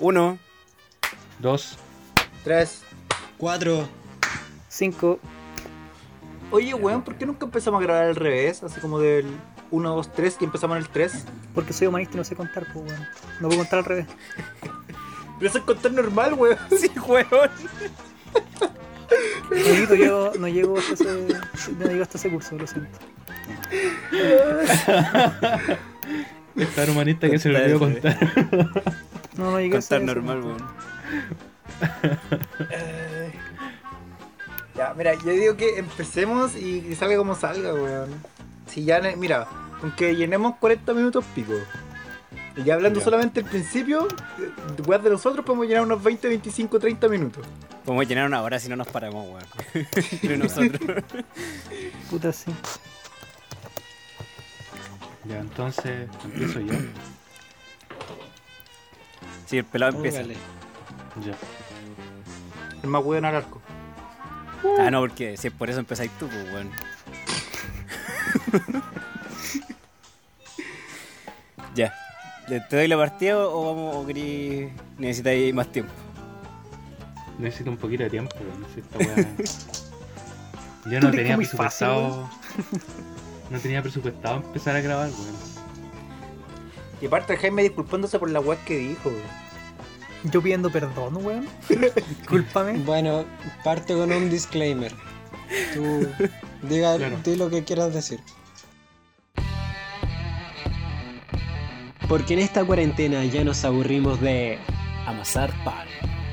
Uno. Dos. Tres. Cuatro. Cinco. Oye, weón, ¿por qué nunca empezamos a grabar al revés? Así como del 1, 2, 3 y empezamos en el 3. Porque soy humanista y no sé contar, pues, weón. No puedo contar al revés. Pero eso es contar normal, weón. Sí, weón. Amiguito, yo no llego hasta ese, no llego hasta ese curso, lo siento. Es tan humanista que se le olvidó contar. No, no llegué a Contar ese- normal, weón. Eh, Ya, mira, yo digo que empecemos y, salga como salga, weón. Si ya, mira, con que llenemos 40 minutos pico. Y ya hablando Ya. solamente el principio, eh, weón de nosotros podemos llenar unos 20, 25, 30 minutos. Podemos llenar una hora si no nos paramos, weón. Entre nosotros. Puta, sí. Ya, entonces empiezo yo. Sí, el pelado empieza. Ya. El más weón al arco. Ah, no, porque si es por eso empezáis tú, pues, weón. ya. ¿Te doy la partida o vamos o querís- necesitáis más tiempo? Necesito un poquito de tiempo, pero no sé esta weá. Yo no tenía fácil, presupuestado. No tenía presupuestado empezar a grabar, weón. Y aparte Jaime disculpándose por la weá que dijo, weón. Yo pidiendo perdón, weón. Discúlpame. Bueno, parte con un disclaimer. Tú diga Claro. di lo que quieras decir. Porque en esta cuarentena ya nos aburrimos de Amasar pan.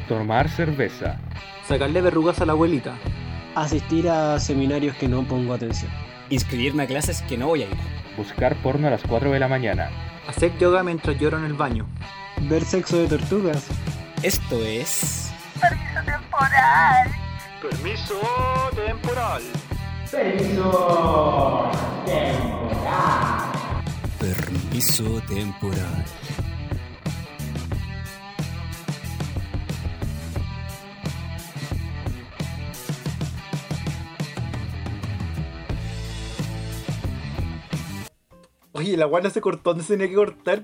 Tomar cerveza. Sacarle verrugas a la abuelita. asistir a seminarios que no pongo atención. Inscribirme a clases que no voy a ir. Buscar porno a las 4 de la mañana. Hacer yoga mientras lloro en el baño. Ver sexo de tortugas. Esto es. Permiso temporal. Permiso temporal. Oye, la no se cortó, no se tenía que cortar.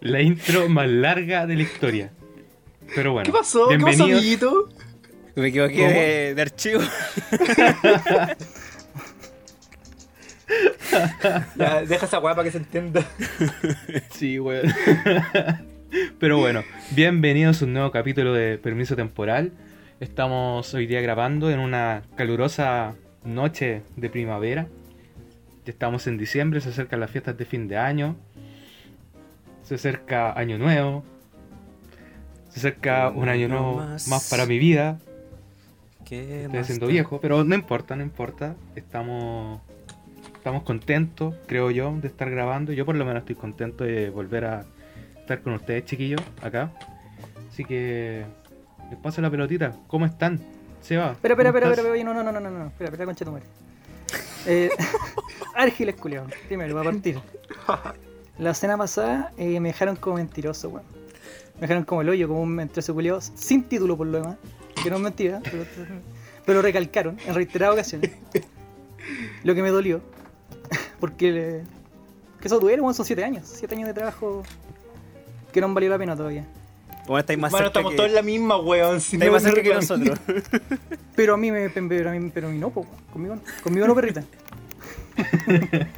La intro más larga de la historia. Pero bueno. ¿Qué pasó? ¿Qué pasó, amiguito? Me equivoqué de, de archivo. Ya, deja esa weá para que se entienda. Sí, weón. Pero bueno, bienvenidos a un nuevo capítulo de Permiso Temporal. Estamos hoy día grabando en una calurosa noche de primavera. Ya estamos en diciembre, se acercan las fiestas de fin de año. Se acerca Año Nuevo. Se acerca un año nuevo más. más para mi vida. ¿Qué Estoy da? viejo, pero no importa, no importa. Estamos estamos contentos, creo yo, de estar grabando. Yo por lo menos estoy contento de volver a estar con ustedes, chiquillos, acá. Así que les paso la pelotita. ¿Cómo están? Seba. Espera, espera, ¿cómo espera, espera, oye, no, no, no, no, no, no, espera, espera, concha tu madre. Eh, Árgiles, culiao. Primero, va a partir. La cena pasada eh, me dejaron como mentiroso, weón. Me dejaron como el hoyo, como un mentiroso culiao, sin título por lo demás. Que no es mentira, pero, pero recalcaron en reiteradas ocasiones. Lo que me dolió. Porque le- que eso duele, weón, son 7 años. 7 años de trabajo que no han valido la pena todavía. Bueno, estáis más Bueno, cerca estamos que, todos en la misma, weón. Si estáis no, más cerca que nosotros. Pero a mí me pero a mí, pero a mí no, po, conmigo no. Conmigo no, perrita.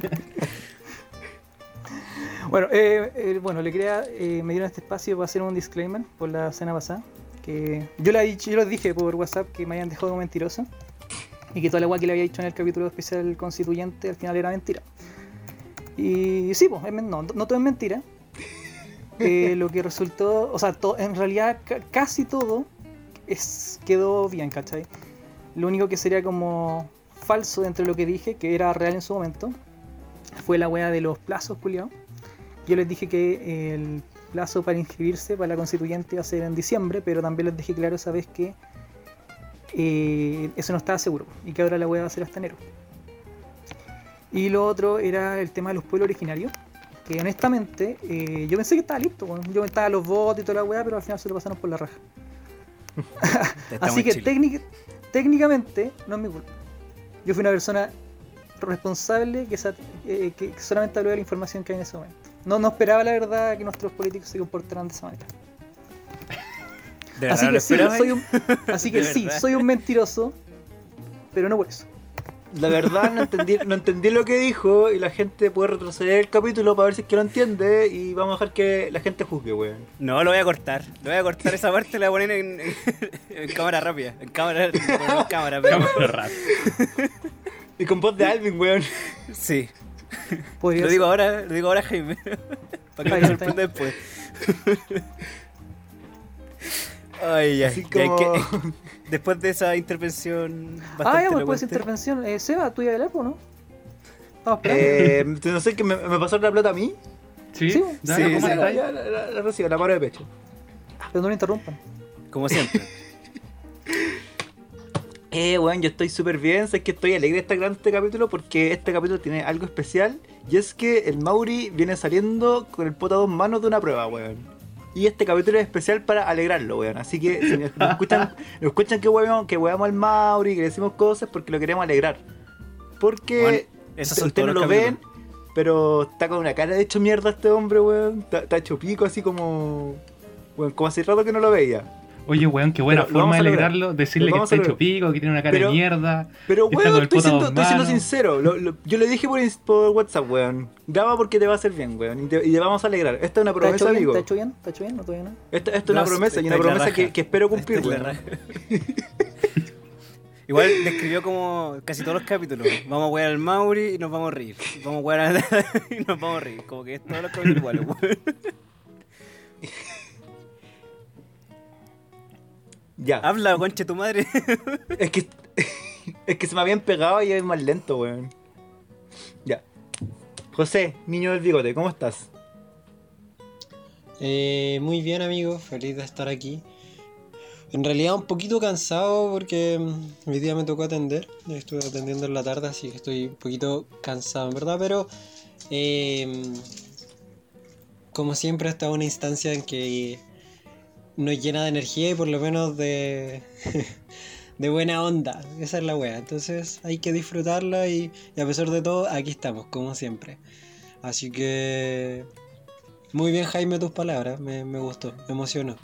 bueno, eh, eh, bueno, le quería, eh, me dieron este espacio para hacer un disclaimer por la cena pasada. Que yo, dicho, yo les dije por WhatsApp que me habían dejado como mentiroso. Y que toda la guay que le había dicho en el capítulo especial constituyente al final era mentira. Y sí, pues, no, no todo es mentira. Eh, lo que resultó, o sea, to- en realidad ca- casi todo es, quedó bien, ¿cachai? Lo único que sería como falso dentro de lo que dije, que era real en su momento, fue la wea de los plazos, culiao. Yo les dije que el plazo para inscribirse para la constituyente iba a ser en diciembre, pero también les dije claro esa vez que eh, eso no estaba seguro y que ahora la wea va a ser hasta enero. Y lo otro era el tema de los pueblos originarios, que honestamente eh, yo pensé que estaba listo, yo estaba los votos y toda la wea, pero al final se lo pasaron por la raja. Así que técnic- técnicamente no es mi culpa. Yo fui una persona responsable que, sa- eh, que solamente habló de la información que hay en ese momento. No, no esperaba la verdad que nuestros políticos se comportaran de esa manera. ¿De Así que sí, soy un, así que ¿De sí, soy un mentiroso, pero no por eso. La verdad no entendí, no entendí lo que dijo y la gente puede retroceder el capítulo para ver si es que lo entiende y vamos a dejar que la gente juzgue, weón. No, lo voy a cortar. Lo voy a cortar esa parte, la voy a poner en, en cámara rápida. En cámara, en cámara, pero. Cámara rápida. Y con voz de Alvin, weón. Sí. Podría Lo digo ahora, lo digo ahora, Jaime. Para que me sorprenda después. Ay, ya. Así ya hay como... que- después de esa intervención bastante Ah, ya, pues, después de esa intervención. Eh, Seba, ¿tú ibas a hablar, po, no? Esperando. eh, no sé, que me, me pasaron la plata a mí. ¿Sí? Sí, sí, ¿cómo sí. Ya, la, la- la recibo, la paro de pecho. Pero no lo interrumpan. Como siempre. Eh, weón, yo estoy súper bien. Sé que estoy alegre de estar grabando este capítulo porque este capítulo tiene algo especial. Y es que el Mauri viene saliendo con el poto a dos manos de una prueba, weón. Y este capítulo es especial para alegrarlo, weón. Así que si nos nos escuchan, nos escuchan que weón, que weamos al Mauri, que le decimos cosas porque lo queremos alegrar. Porque Bueno, esos ustedes no lo ven, pero está con una cara de hecho mierda este hombre, weón. Está, está hecho pico así como. Weón, como hace rato que no lo veía. Oye, weón, qué buena Pero forma de alegrarlo. Decirle que está hecho pico, que tiene una cara Pero- de mierda. Pero Está weón, estoy siendo, estoy siendo sincero. Lo- lo- yo le dije por, por WhatsApp, weón. Graba porque te va a hacer bien, weón. Y te, y te vamos a alegrar. Esta es una ¿Te ha promesa, hecho bien? amigo. ¿Te ha hecho bien? ¿Te ha hecho bien? ¿No todavía no? Esta, esta es una No, promesa y está una promesa que, que espero cumplir, weón. Igual describió como casi todos los capítulos. Vamos a wear al Mauri y nos vamos a reír. Vamos a wear al y nos vamos a reír. Como que es todos los capítulos iguales, weón. Ya. Habla, conche tu madre. Es que, es que se me habían pegado y es más lento, weón. Ya. José, niño del bigote, ¿cómo estás? Eh, muy bien, amigo. Feliz de estar aquí. En realidad un poquito cansado porque mm, hoy día me tocó atender. Estuve atendiendo en la tarde, así que estoy un poquito cansado, en verdad. Pero eh, como siempre, esta es una instancia en que nos llena de energía y por lo menos de, de buena onda. Esa es la wea. Entonces hay que disfrutarla y, y a pesar de todo, aquí estamos, como siempre. Así que muy bien, Jaime, tus palabras. Me, me gustó, me emocionó.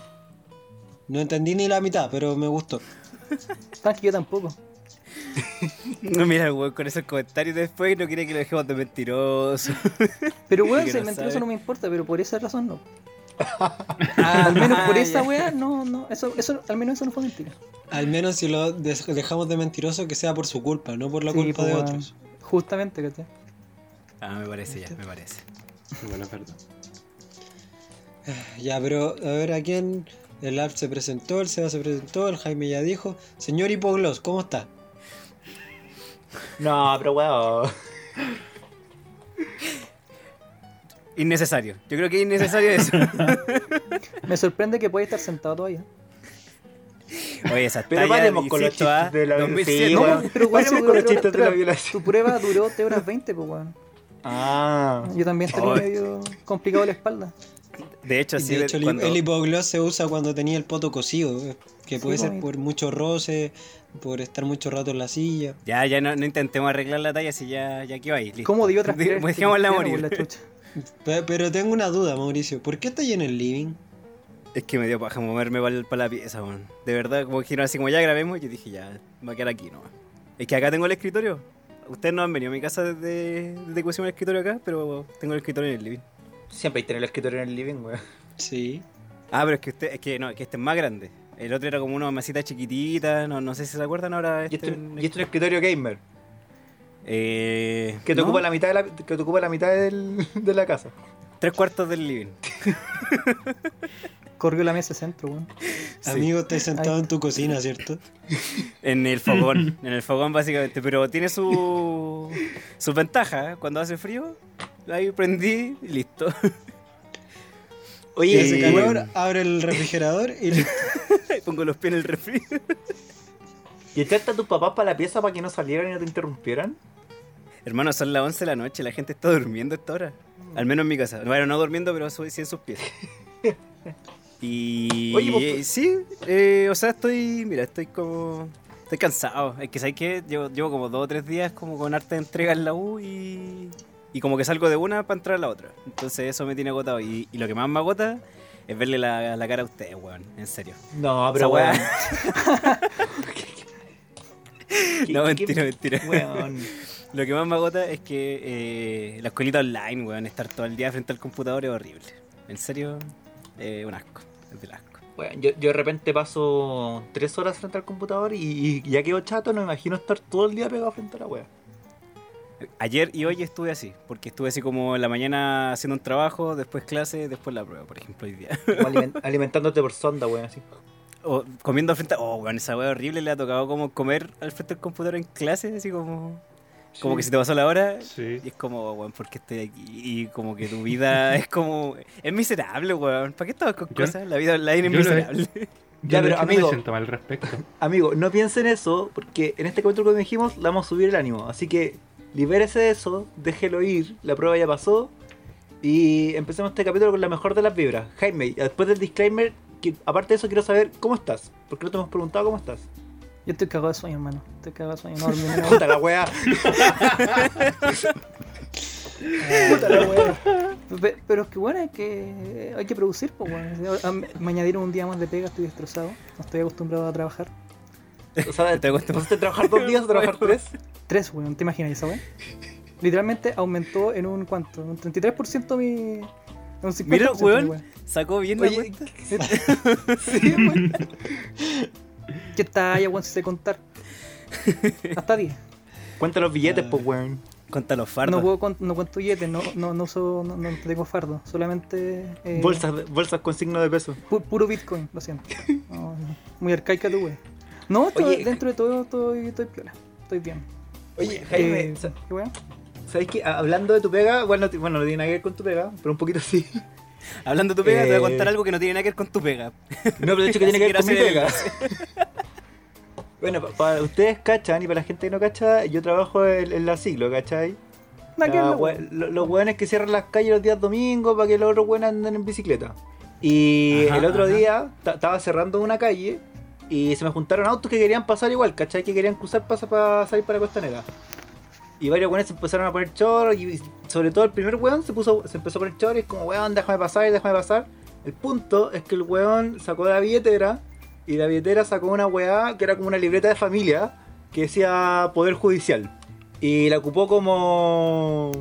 No entendí ni la mitad, pero me gustó. Tranqui, yo tampoco. No mira el weón con esos comentarios después no quiere que lo dejemos de mentiroso. Pero weón, ser no mentiroso sabe. no me importa, pero por esa razón no. Al menos por Ah, esa weá, no, no, eso, eso, al menos eso no fue mentira. Al menos si lo dejamos de mentiroso, que sea por su culpa, no por la Sí, culpa pues, de weón. otros. Justamente, ¿cachai? Ah, me parece ya, me parece. Bueno, verdad. Ya, pero a ver, ¿a quién? El Alf se presentó, el Seba se presentó, el Jaime ya dijo. Señor Hipoglos, ¿cómo está? No, pero weón. Innecesario. Yo creo que es innecesario eso. Me sorprende que pueda estar sentado todavía. Oye, esa Pero talla, paremos con los ah, chistes de la 2007. Sí, No, weón. pero con los tres chistes de la violación. Tu prueba duró 3 horas 20, pues weón. Ah. Yo también tenía medio complicado la espalda. De hecho, sí, de hecho, el, cuando- el hipogloss se usa cuando tenía el poto cocido, eh, que puede Sí, ser por mucho roce, por estar mucho rato en la silla. Ya, ya no, no intentemos arreglar la talla si ya, ya quedó ahí. listo. ¿Cómo dio otras Dej- Dejémosla morir. la chucha? Pe- Pero tengo una duda, Mauricio. ¿Por qué está ahí en el living? Es que me dio paja moverme para la pieza, weón. De verdad, como dijeron así como ya grabemos, yo dije ya, me voy a quedar aquí nomás. Es que acá tengo el escritorio. Ustedes no han venido a mi casa desde, desde que pusimos el escritorio acá, pero tengo el escritorio en el living. Siempre hay que tener el escritorio en el living, weón. Sí. Ah, pero es que usted, es que no, es que este es más grande. El otro era como una mesita chiquitita, no, no sé si se acuerdan ahora. Y Este, y este es un escritorio gamer. Eh, Que te, ¿no? ocupa la mitad de la, que te ocupa la mitad del- de la casa. Tres cuartos del living. Corrió la mesa centro, weón. Sí. Amigo, estás sentado Ay. en tu cocina, ¿cierto? En el fogón, en el fogón básicamente, pero tiene su sus ventajas. ¿eh? Cuando hace frío, ahí prendí y listo. Y Oye, hace calor, abre el refrigerador y listo. Pongo los pies en el refri. ¿y echaste a tus papás para la pieza para que no salieran y no te interrumpieran? Hermano, son las 11 de la noche, la gente está durmiendo a esta hora. Al menos en mi casa. Bueno, no durmiendo, pero sí en sus pies. Y Oye, pues, eh, sí, eh, o sea, estoy, mira, estoy como, estoy cansado. Es que sabes que llevo, llevo como dos o tres días como con harta entrega en la U y, y como que salgo de una para entrar a la otra. Entonces eso me tiene agotado. Y, y lo que más me agota es verle la, la cara a ustedes, weón. En serio. No, pero weón. ¿Qué- No, qué- mentira, mentira. Weón. Lo que más me agota es que eh, la escuelita online, weón, estar todo el día frente al computador es horrible. En serio, eh, un asco. Es del asco. Weón, yo, yo de repente paso tres horas frente al computador y, y ya quedo chato, no me imagino estar todo el día pegado frente a la wea. Ayer y hoy estuve así, porque estuve así como en la mañana haciendo un trabajo, después clase, después la prueba, por ejemplo, hoy día. Aliment- alimentándote por sonda, weón, así. O comiendo al frente. Oh, weón, esa weá horrible le ha tocado como comer al frente del computador en clase, así como. Como que se te pasó la hora. Sí. Y es como, weón, ¿por qué estoy aquí? Y como que tu vida es como. Es miserable, weón. ¿Para qué estabas con Yo- cosas? La vida online es miserable. Yo Ya, pero, hecho, no amigo. me siento mal al respecto. Amigo, no piensen eso, porque en este capítulo que dijimos, le vamos a subir el ánimo. Así que libérese de eso, déjelo ir, la prueba ya pasó. Y empecemos este capítulo con la mejor de las vibras. Jaime, después del disclaimer, que, aparte de eso, quiero saber cómo estás. Porque no te hemos preguntado cómo estás. Yo estoy cagado de sueño, hermano. Estoy cagado de sueño. No dormí una Puta la weá. Puta la wea. Pe- Pero es que bueno, es que hay que producir, pues bueno. Me añadieron un día más de pega, estoy destrozado. No estoy acostumbrado a trabajar. O sea, Te gusta- ¿pasaste a trabajar dos días o trabajar tres? Tres, weón, ¿te imaginas esa weón? Literalmente aumentó en un cuánto, un 33% mi. en Un 50% Mira, mi weón. weá. Sacó bien la Oye, cuenta. Sí, weón. ¿Qué talla, weón, si sé contar? Hasta 10. Cuenta los billetes, pues, weón. Conta los fardos. No puedo con- no cuento billetes, no, no, no, uso, no, no tengo fardo, solamente. eh, Bolsas, bolsas con signo de peso. pu- puro Bitcoin, lo siento. No, muy arcaica tu wey. No, esto- Oye, dentro de todo estoy, estoy piola, estoy bien. Oye, Jaime, Eh, ¿qué weón? ¿sabes qué? Hablando de tu pega, bueno, bueno, no tiene nada que ver con tu pega, pero un poquito sí. Hablando de tu pega, te voy a Eh. contar algo que no tiene nada que ver con tu pega. No, pero de hecho que tiene que ver con Así mi pega. Bueno, pa- para ustedes cachan y para la gente que no cacha, yo trabajo en, en la siglo, ¿cachai? La lo- los weones que cierran las calles los días domingos para que los otros weones anden en bicicleta. Y Ajá, el otro ajá. día ta- estaba cerrando una calle y se me juntaron autos que querían pasar igual, ¿cachai? Que querían cruzar para, para salir para Costanera. Y varios weones se empezaron a poner choros y sobre todo el primer weón se puso se empezó a poner choros y es como weón, déjame pasar, déjame pasar. El punto es que el weón sacó la billetera y la billetera sacó una weá que era como una libreta de familia que decía Poder Judicial. Y la ocupó como.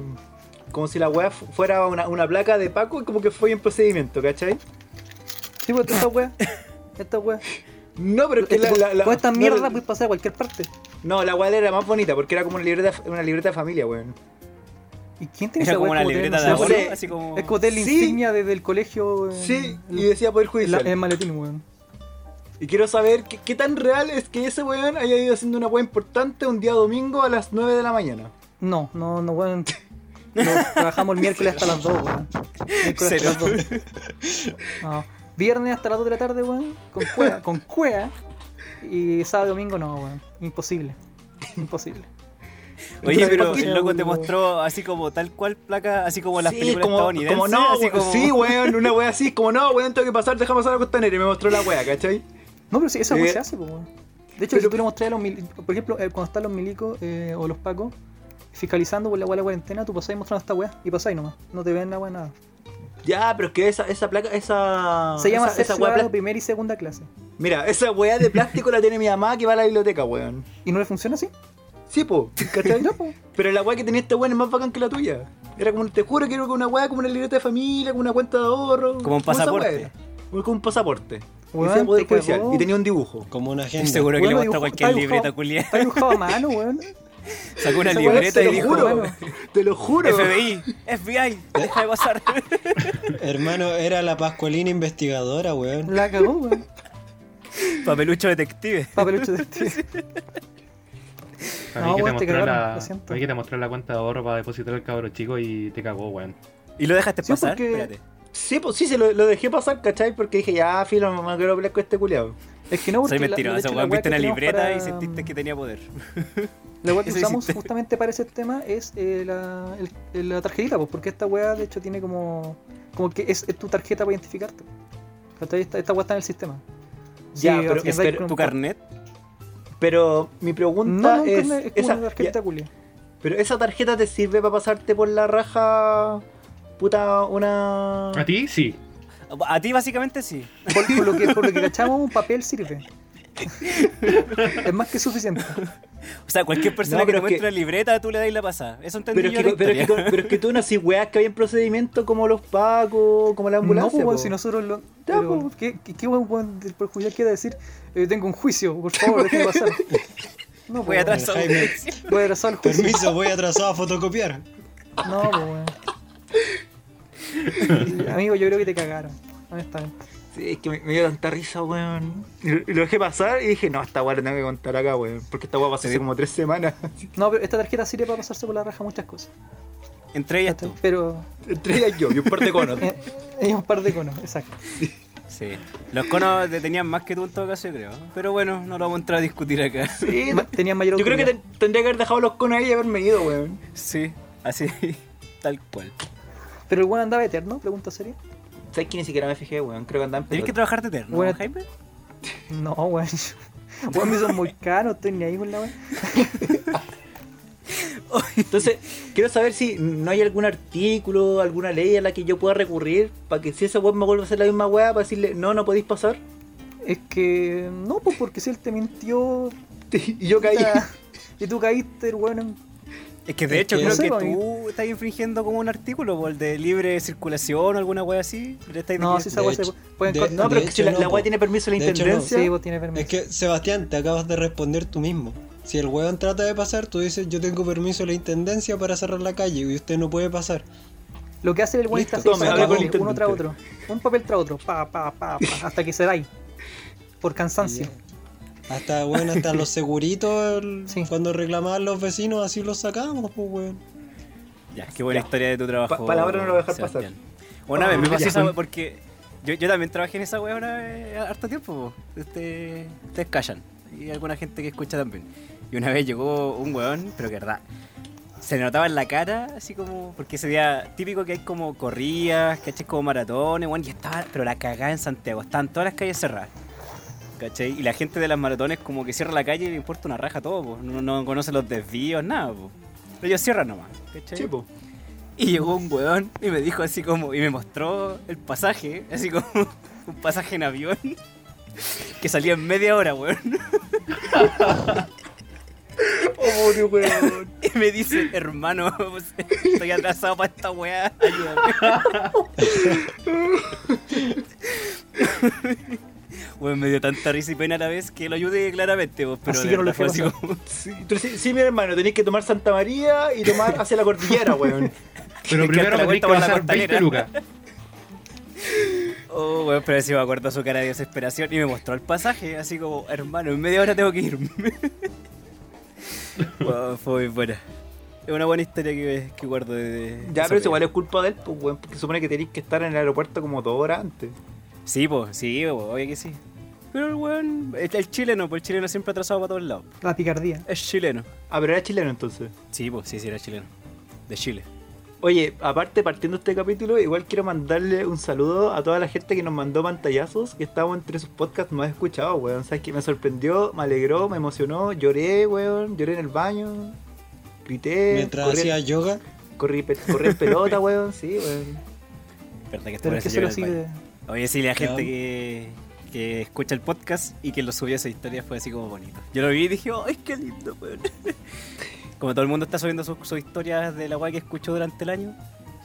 como si la weá fu- fuera una, una placa de Paco y como que fue en procedimiento, ¿cachai? Sí, pues esta weá. Esta weá. No, pero es que la, Este, la- la- con esta no, mierda la- puedes pasar a cualquier parte. No, la weá era más bonita porque era como una libreta, una libreta de familia, weón. ¿Y quién tiene Era esa como una libreta de weón? así como. Es como la Sí. insignia desde el colegio. en- Sí, y decía Poder Judicial. en el maletín, weón. Y quiero saber qué, qué tan real es que ese weón haya ido haciendo una weá importante un día domingo a las 9 de la mañana. No, no, no, weón. No, trabajamos el miércoles hasta las 2, weón. Miércoles hasta Cero. las 2. No. Viernes hasta las 2 de la tarde, weón. Con cuea, con cuea. Y sábado y domingo no, weón. Imposible. Imposible. Oye, pero ¿Por qué el loco te mostró así como tal cual placa, así como las Sí, películas como, estadounidenses. como no, así como... sí, weón, una weá así, como no, weón, tengo que pasar, deja pasar a Costanera y me mostró la weá, ¿cachai? No, pero sí, esa Eh, se hace, pues, weón. De hecho, pero- si tú le a los milicos, por ejemplo, eh, cuando están los milicos eh, o los pacos fiscalizando por la weá de la cuarentena, tú pasáis mostrando esta weá y pasáis nomás. No te ven la weá nada. Ya, pero es que esa, esa placa, esa. Se llama esa, esa ciudadano plástica- primera y segunda clase. Mira, esa weá de plástico la tiene mi mamá que va a la biblioteca, weón. ¿Y no le funciona así? Sí, po, ¿cachai? Ya, po. Pero la weá que tenía este weón es más bacán que la tuya. Era como, te juro que era como una weá, como una libreta de familia, como una cuenta de ahorro. Como un pasaporte. Como como un pasaporte. Y Weón, decía poder te judicial. Y tenía un dibujo. Como una agenda. seguro que le dibujo- cualquier libreta dibujado. culia. Está dibujado a mano, weón. Sacó una Esa libreta y dijo: juro, te lo juro. FBI, FBI, deja de pasar. Hermano, era la Pascualina investigadora, weón. La cagó, weón. Papelucho detective. Papelucho de este. A No, mí que te mostró cagaron, la, a mí que te mostró la cuenta de ahorro para depositar el cabro chico y te cagó, weón. ¿Y lo dejaste Sí, pasar? porque- Espérate. Sí, pues sí, se lo, lo dejé pasar, ¿cachai? Porque dije, ya, filo, no me quiero pelear con este culiado. Es que no, porque Soy mentiroso, weón. Viste que una libreta para- y sentiste que tenía poder. La weá que Eso usamos hiciste. justamente para ese tema es eh, la, el- la tarjetita, pues, porque esta weá de hecho tiene como. como que es, es tu tarjeta para identificarte. Esta, esta weá está en el sistema. Ya, pero- con- ¿Tu carnet? Pero mi pregunta no, es, es, es como esa, una tarjeta ya, pero esa tarjeta te sirve para pasarte por la raja, puta, una... ¿A ti? Sí. A ti básicamente sí. Por, por lo que, por lo que cachamos, un papel sirve. Es más que suficiente. O sea, cualquier persona No, que pero te es muestre que- la libreta, tú le das la pasada. Eso entendí Pero es, yo que, de la pero, es que, historia. pero es que tú no haces weas que hay en procedimiento como los pacos, como la No, ambulancia. pues, po. si nosotros lo. Ya, pero, pues. ¿Qué, qué, qué buen buen del perjudicial quiere decir? eh, tengo un juicio, por favor, déjeme pasar. No, Voy pues, atrás a Jaime. Voy atrasado al juicio. Permiso, voy atrasado a fotocopiar. No, pues, weón. Amigo, yo creo que te cagaron. Honestamente. Sí, es que me, me dio tanta risa, weón. Y lo, y dejé pasar y dije, no, esta wea la tengo que contar acá, weón. Porque esta wea pasó hace como tres semanas. No, pero esta tarjeta sirve para pasarse por la raja muchas cosas. Entre ellas tú. Pero. Entre ellas yo y un par de conos. Eh, hay un par de conos, exacto. Sí. Los conos te tenían más que tú en todo caso, creo. Pero bueno, no lo vamos a entrar a discutir acá. Sí, Tenían mayor yo creo que ten- tendría que haber dejado los conos ahí y haberme ido, weón. Sí, así, tal cual. Pero el weón andaba eterno, pregunta seria. ¿Sabes que ni siquiera me fijé, weón? Creo que andaba en Tienes que pelota. trabajar de eterno, Bueno. Jaime. No, weón. Weón, me son muy caros, estoy ni ahí con la weón. Entonces, quiero saber si no hay algún artículo, alguna ley a la que yo pueda recurrir para que si ese weón me vuelva a hacer la misma weá, para decirle, no, no podéis pasar. Es que. No, pues porque si él te mintió. y yo caí. Y tú caíste, weón. Es que de Es hecho que- creo No sé, que tú estás infringiendo como un artículo, por el de libre circulación o alguna wea así. No, si esa se hecho- pueden de- cor- No, pero De es que si hecho, la, no, la po. tiene permiso de la De hecho, no. intendencia. Sí, vos tienes permiso. Es que, Sebastián, te acabas de responder tú mismo. Si el weón trata de pasar, tú dices, yo tengo permiso de la intendencia para cerrar la calle y usted no puede pasar. Lo que hace el weón está uno tras otro. Un papel tras otro. Pa, pa, pa, pa, hasta que se da ahí. Por cansancio. Hasta, weón, hasta los seguritos, el- Sí. cuando reclamaban los vecinos, así los sacamos, pues, weón. Ya, qué buena Ya. historia de tu trabajo. Pa- palabra no lo voy a dejar Sebastián. Una vez me Oh, pasó esa porque yo, yo también trabajé en esa wea ahora harto tiempo. po. Este, ustedes callan. Y alguna gente que escucha también. Y una vez llegó un weón, pero que verdad. Se le notaba en la cara, así como. Porque ese día típico que hay como corridas, ¿cachai? Como maratones, weón. Y estaba, pero la cagada en Santiago. Estaban todas las calles cerradas. ¿Cachai? Y la gente de las maratones como que cierra la calle y le importa una raja todo. No, no conoce los desvíos, nada, po. Ellos cierran nomás, ¿cachai? Sí, po. Y llegó un weón y me dijo así como, y me mostró el pasaje, así como un pasaje en avión, que salía en media hora, weón. Weón. Y me dice, hermano, pues, estoy atrasado para esta weá, ayúdame. Weón, me dio tanta risa y pena a la vez que lo ayudé claramente, pues, pero Así que no lo fue así como... Sí, sí, sí, mi hermano, tenéis que tomar Santa María y tomar hacia la cordillera, weón. Pero primero vuelta que por la pasar 20 costanera. lucas. Oh, weón, pero si me acuerdo su cara de desesperación y me mostró el pasaje, así como, hermano, en media hora tengo que irme. Wow, fue muy buena. Es una buena historia que, que guardo de. de Ya, pero eso igual es culpa de él, pues, weón, porque supone que tenéis que estar en el aeropuerto como dos horas antes. Sí, pues, sí, po, obvio que sí. Pero el weón, el, el chileno, pues el chileno siempre atrasado para todos lados. La picardía. Es chileno. Ah, pero era chileno entonces. Sí, pues, sí, sí, era chileno. De Chile. Oye, aparte, partiendo este capítulo, igual quiero mandarle un saludo a toda la gente que nos mandó pantallazos, que estábamos entre sus podcasts más escuchados, weón. Sabes que me sorprendió, me alegró, me emocionó, lloré, weón, lloré en el baño, grité, Mientras corrí, hacía yoga, corrí, corrí en pelota, weón, sí, weón. Verdad que Pero es que solo así de. Oye, sí, la gente que, que escucha el podcast y que lo subió a esa historia fue así como bonito. Yo lo vi y dije, ¡ay, qué lindo, weón! Como todo el mundo está subiendo sus historias de la weá que escuchó durante el año.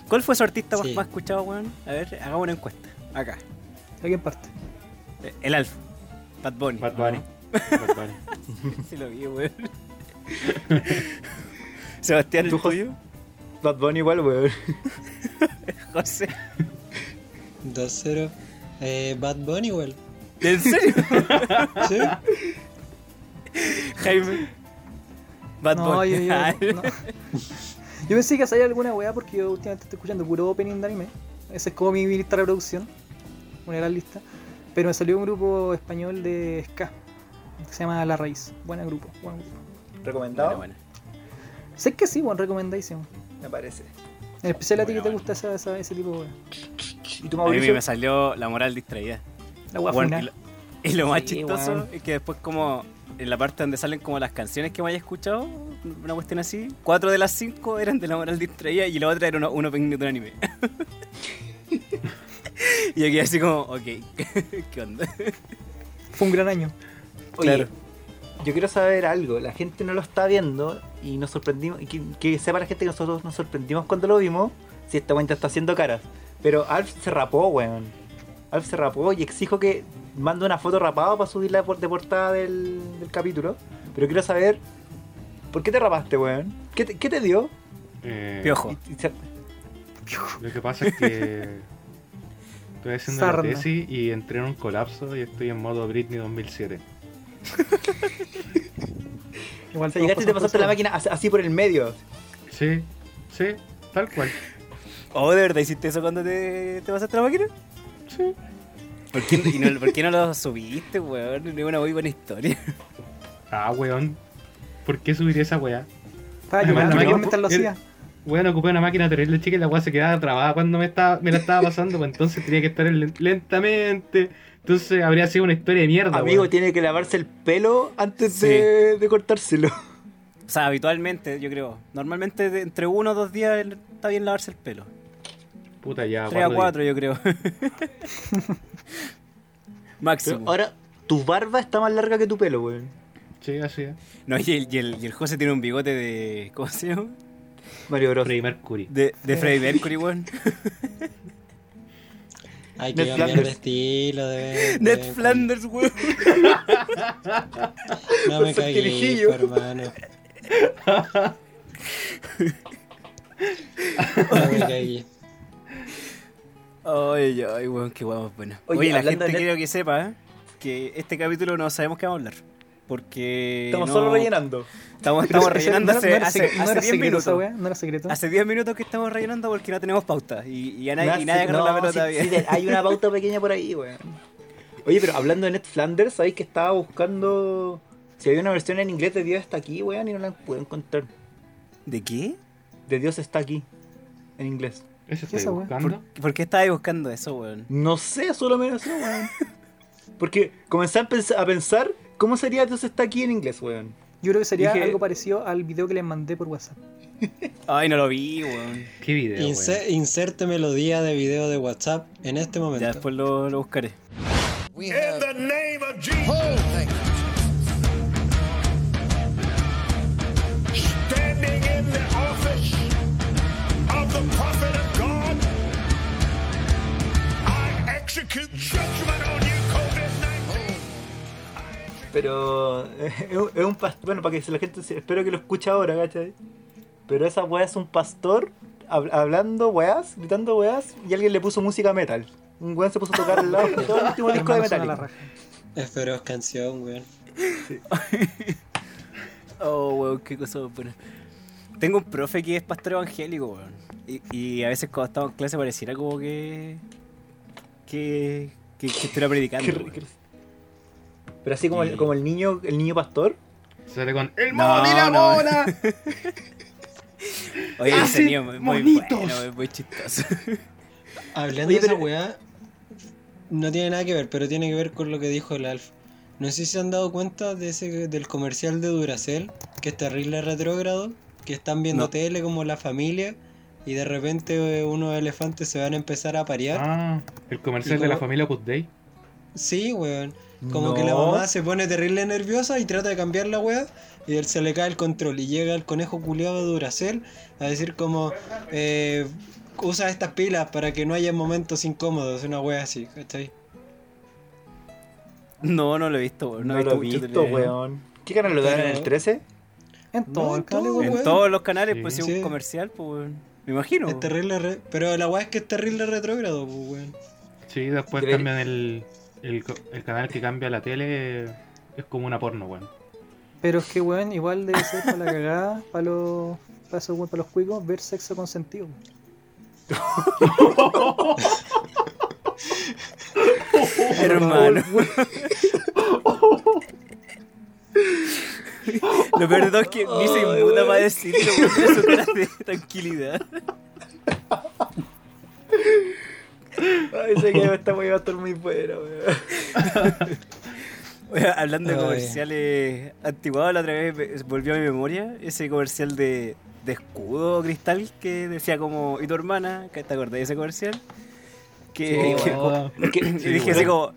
¿Cuál fue su artista más, Sí. más escuchado, weón? A ver, hagamos una encuesta. Acá. Alguien parte. Eh, El Alfa. Bad Bunny. Bad Bunny. Bad Bunny. Sí lo vi, weón. Sebastián, ¿Tú, ¿el tuyo? Bad Bunny igual, weón. José. 2-0. Eh, Bad Bunny, igual. ¿En serio? ¿Sí? Jaime. Bad No, Bunny. yo, yo, no. Yo pensé que salía alguna weá porque yo últimamente estoy escuchando puro opening de anime. Esa es como mi lista de reproducción. Una gran lista. Pero me salió un grupo español de ska. Que se llama La Raíz. Buen grupo. Buen grupo. Recomendado, Bueno, bueno. Sé que sí, buen recomendadísimo. me parece. En especial a ti Bueno, que te gusta esa, esa- ese tipo de weá. ¿Y tú, A mí Mauricio? me salió la moral distraída. La Bueno, y, lo, y lo más Sí, chistoso es que después como en la parte donde salen como las canciones que me haya escuchado, una cuestión así, cuatro de las cinco eran de la moral distraída y la otra era uno, un opening de un anime. Y quedé así como, ok, ¿qué onda? Fue un gran año. Oye, Claro. yo quiero saber algo. La gente no lo está viendo y nos sorprendimos. Y que, que sepa la gente que nosotros nos sorprendimos cuando lo vimos. Si esta cuenta está haciendo caras. Pero Alf se rapó, weón. Alf se rapó y exijo que mande una foto rapada para subirla por- de portada del, del capítulo. Pero quiero saber. ¿Por qué te rapaste, weón? ¿Qué te, qué te dio? Eh, Piojo. Y- y se- Lo que pasa es que estoy haciendo Sarna. la tesis y entré en un colapso y estoy en modo Britney 2007. Igual o sea, llegaste y te pasaste la máquina así por el medio. Sí, sí, tal cual. ¿Oh, de verdad hiciste eso cuando te, te pasaste la máquina? Sí. ¿Por qué, y no, ¿Por qué no lo subiste, weón? Es una muy buena historia. Ah, weón. ¿Por qué subiría esa weá? Llorando la máquina- mientras lo hacía. Weón, ocupé una máquina terrible chica y la weá se quedaba trabada cuando me, estaba, me la estaba pasando, pues entonces tenía que estar len- lentamente. Entonces habría sido una historia de mierda, Amigo, weón. tiene que lavarse el pelo antes Sí. de, de cortárselo. O sea, habitualmente, yo creo. Normalmente entre uno o dos días está bien lavarse el pelo. Puta ya, Tres a guardo cuatro, yo creo. Pero Máximo. ahora, tu barba está más larga que tu pelo, weón. Sí, así es. No, y el, y, el, y el José tiene un bigote de. ¿Cómo se llama? Mario Bros. Freddie Mercury. De, de Freddie Mercury, weón. Hay que Ned cambiar de Flanders. estilo. De, Ned de- Flanders, weón. No me cagué, hermano. No me cagué. Ay, ay, weón, qué guapo, bueno. Oye, Oye, la gente quiero que sepa ¿eh? que este capítulo no sabemos qué vamos a hablar. Porque. Estamos no- solo rellenando. Estamos, estamos rellenando hace, no era hace, sec- no hace era 10 secreto esa minutos. wea, no era secreto. Hace 10 minutos que estamos rellenando porque no tenemos pauta. Y, y a nadie, y nadie agarró la pelota sí- hay una pauta pequeña por ahí, weón. Oye, pero hablando de Ned Flanders, ¿sabéis que estaba buscando si había una versión en inglés de Dios está aquí, weón? Y no la puedo encontrar. ¿De qué? De Dios está aquí, en inglés. ¿Eso ¿Qué estoy esa weá? buscando? ¿Por, por qué estabas buscando eso, weón? No sé, solo me nació, weón. Porque comencé a, pens- a pensar cómo sería Dios está aquí en inglés, weón. Yo creo que sería Dije- algo parecido al video que les mandé por WhatsApp. Ay, no lo vi, weón. ¿Qué video, weón? Inse- inserte melodía de video de WhatsApp en este momento. Ya después lo, lo buscaré. In the name of Jesus. Standing Pero eh, es un- pastor, bueno, para que la gente, se- espero que lo escuche ahora, ¿cachai? Pero esa weá es un pastor hab- hablando weás, gritando weás, y alguien le puso música metal. Un weón se puso a tocar al lado todo el último disco de raja. Es feroz canción, weón. Oh, weón, qué cosa buena. Tengo un profe que es pastor evangélico, weón. Y, y a veces cuando estamos en clase pareciera como que. Que. que, que estuviera predicando. Qué. Pero así como, Y- el, como el niño el niño pastor. Sale con ¡El No, mono y la no. mona! Oye, ese ¡Hace niño es muy monitos! bueno, muy chistoso. Hablando Oye, de esa pero- weá, no tiene nada que ver, pero tiene que ver con lo que dijo el Alf. No sé si se han dado cuenta de ese del comercial de Duracell, que es terrible retrógrado, que están viendo No. tele como la familia y de repente eh, unos elefantes se van a empezar a parear. Ah, el comercial ¿Y de la familia Put Day. Sí, weón. Como No. que la mamá se pone terrible nerviosa y trata de cambiar la weá y él se le cae el control y llega el conejo culiado de Duracell a decir como eh, usa estas pilas para que no haya momentos incómodos, una weá así, ¿cachai? No, no lo he visto, weón. No, No, he lo he mucho visto, weón. ¿Qué canal lo dan en el Pero- 13? En todo No, en todo, todos los canales, Sí. pues sí, Sí. un comercial, pues weón. Me imagino. Es terrible, re- pero la weá es que es terrible retrógrado, pues, weón. Sí, después cambian el, el, canal que cambia la tele. Es como una porno, weón. Pero es que, weón, igual debe ser para la cagada, para los, para esos, weón, para los cuicos, ver sexo consentido. Hermano. Lo peor de todo es que ni se inmuta para decirlo, su cara de tranquilidad. Ay, ese que esta weá va a estar muy buena, weón. Hablando de comerciales antiguados, la otra vez me- volvió a mi memoria ese comercial de, de escudo cristal que decía como, ¿y tu hermana? ¿Te acordás de ese comercial? Que, Sí, que- Es que- y Sí, dije así como.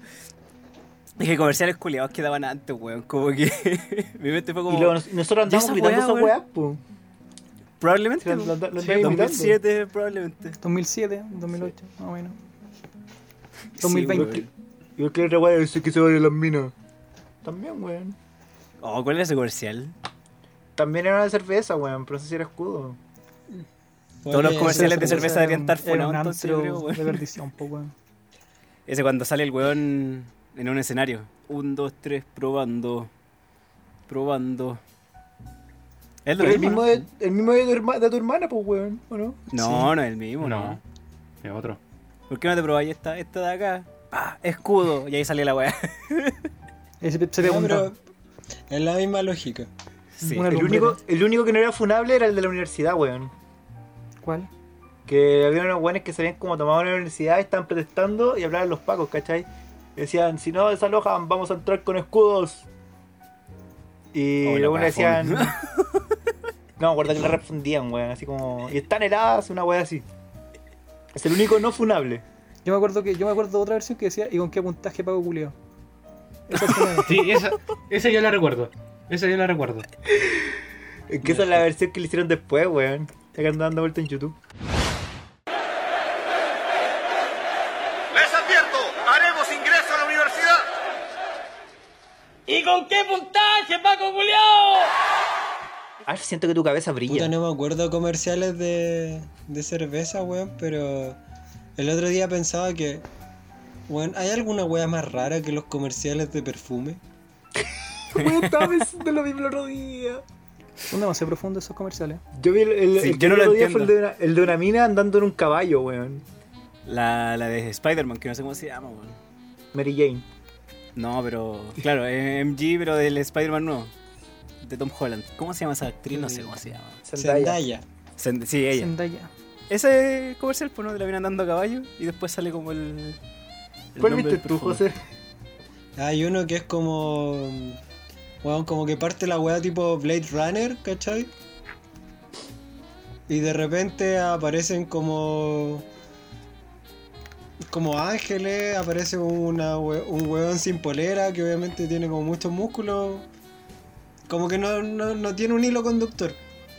Dije comerciales culiados que daban antes, weón. Como que. mi mente fue como. Y luego nosotros andamos gritando esa weá, po. Probablemente. Sí, lo- lo- lo Sí, andaba imitando. 2007, probablemente. 2007, 2008, más o menos. Sí, 2020. weón. Y que otra weá dice que se vale las minas. También, weón. Oh, ¿cuál era ese comercial? También era una cerveza, weón, pero no sé si era escudo. Todos los comerciales de cerveza deberían estar era un funados, entonces, yo antro creo, weón. de perdición, po, weón. Ese cuando sale el weón en un escenario. Un, dos, tres, probando. Probando. ¿Es lo el mismo? de, el mismo de, tu herma- de tu hermana, pues, weón, ¿o no? No, no es el mismo, no. No, es otro. ¿Por qué no te probáis esta, esta de acá? Ah, escudo. Y ahí sale la weá. Ese se No, es la misma lógica. Sí. El único, el único que no era funable era el de la universidad, weón. ¿Cuál? Que había unos weones que se habían como tomado en la universidad, estaban protestando y hablaban los pacos, ¿cachai? Decían, si no desalojan, vamos a entrar con escudos. Y Oh, le decían... no, me acuerdo que le respondían, weón, así como... Y están heladas, una wea así. Es el único no funable. Yo me acuerdo que yo me acuerdo de otra versión que decía ¿y con qué puntaje pago culeo? Esa es una- Sí, esa, esa yo la recuerdo. Esa yo la recuerdo. Es que esa es la versión que le hicieron después, weón. Ya que anda dando vuelta en YouTube. Les advierto, haremos ingreso a la universidad. ¿Y con qué puntaje, Paco Culeado? Ah, siento que tu cabeza Puta, brilla. no me acuerdo comerciales de, de cerveza, weón, pero el otro día pensaba que, weón, ¿hay alguna wea más rara que los comerciales de perfume? Weón, estaba pensando lo mismo el otro día. Son demasiado profundos esos comerciales. Yo vi el, el, Sí, el yo no el lo otro día fue el de, entiendo. una, el de una mina andando en un caballo, weón. La, la de Spider-Man, que no sé cómo se llama, weón. Mary Jane. No, pero. Claro, es MG, pero del Spider-Man nuevo. De Tom Holland. ¿Cómo se llama esa actriz? No sé cómo se llama. Zendaya. Zendaya. Zend- Sí, ella. Zendaya. Ese comercial, pues, ¿no? De la viene andando a caballo y después sale como el. el ¿Cuál nombre viste tú. José? Hay uno que es como, weón, como que parte la wea tipo Blade Runner, ¿cachai? Y de repente aparecen como... Como ángeles, aparece una, we- un weón sin polera que obviamente tiene como muchos músculos. Como que no, no, no tiene un hilo conductor.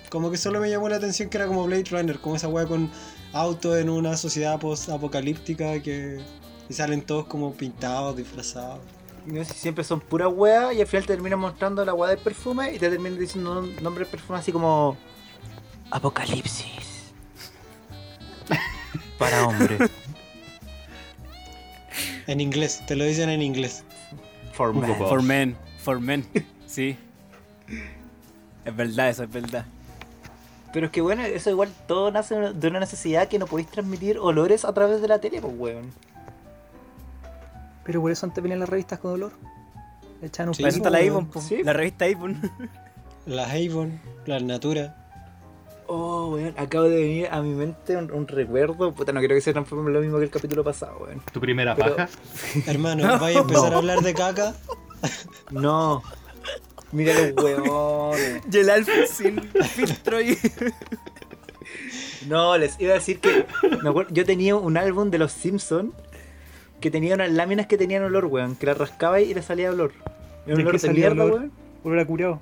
Como que solo me llamó la atención que era como Blade Runner, como esa wea con autos en una sociedad post-apocalíptica que y salen todos como pintados, disfrazados. No sé si siempre son puras weas y al final te terminan mostrando la wea del perfume y te terminan diciendo un nombre del perfume así como. Apocalipsis. Para hombre. En inglés, te lo dicen en inglés. For. Boss. For men. For men. Sí. Es verdad, eso es verdad. Pero es que bueno, eso igual todo nace de una necesidad que no podéis transmitir olores a través de la tele, pues weón. Pero por eso antes venían las revistas con olor. Le echaban un Sí, está la. Avon, po. Sí. La revista Avon. Las Avon, las Natura. Oh, weón, acabo de venir a mi mente un, un recuerdo. Puta, no quiero que se transforme en lo mismo que el capítulo pasado, weón. Tu primera Pero- paja. Hermano, ¿vais a empezar a hablar de caca? No. Mira los weones. Y el Alfred sin filtro y. No, les iba a decir que me acuerdo- yo tenía un álbum de los Simpsons que tenía unas láminas que tenían olor, weón. Que las rascaba y le salía olor. Era un ¿De olor de salía mierda, olor? weón. Olor a curado.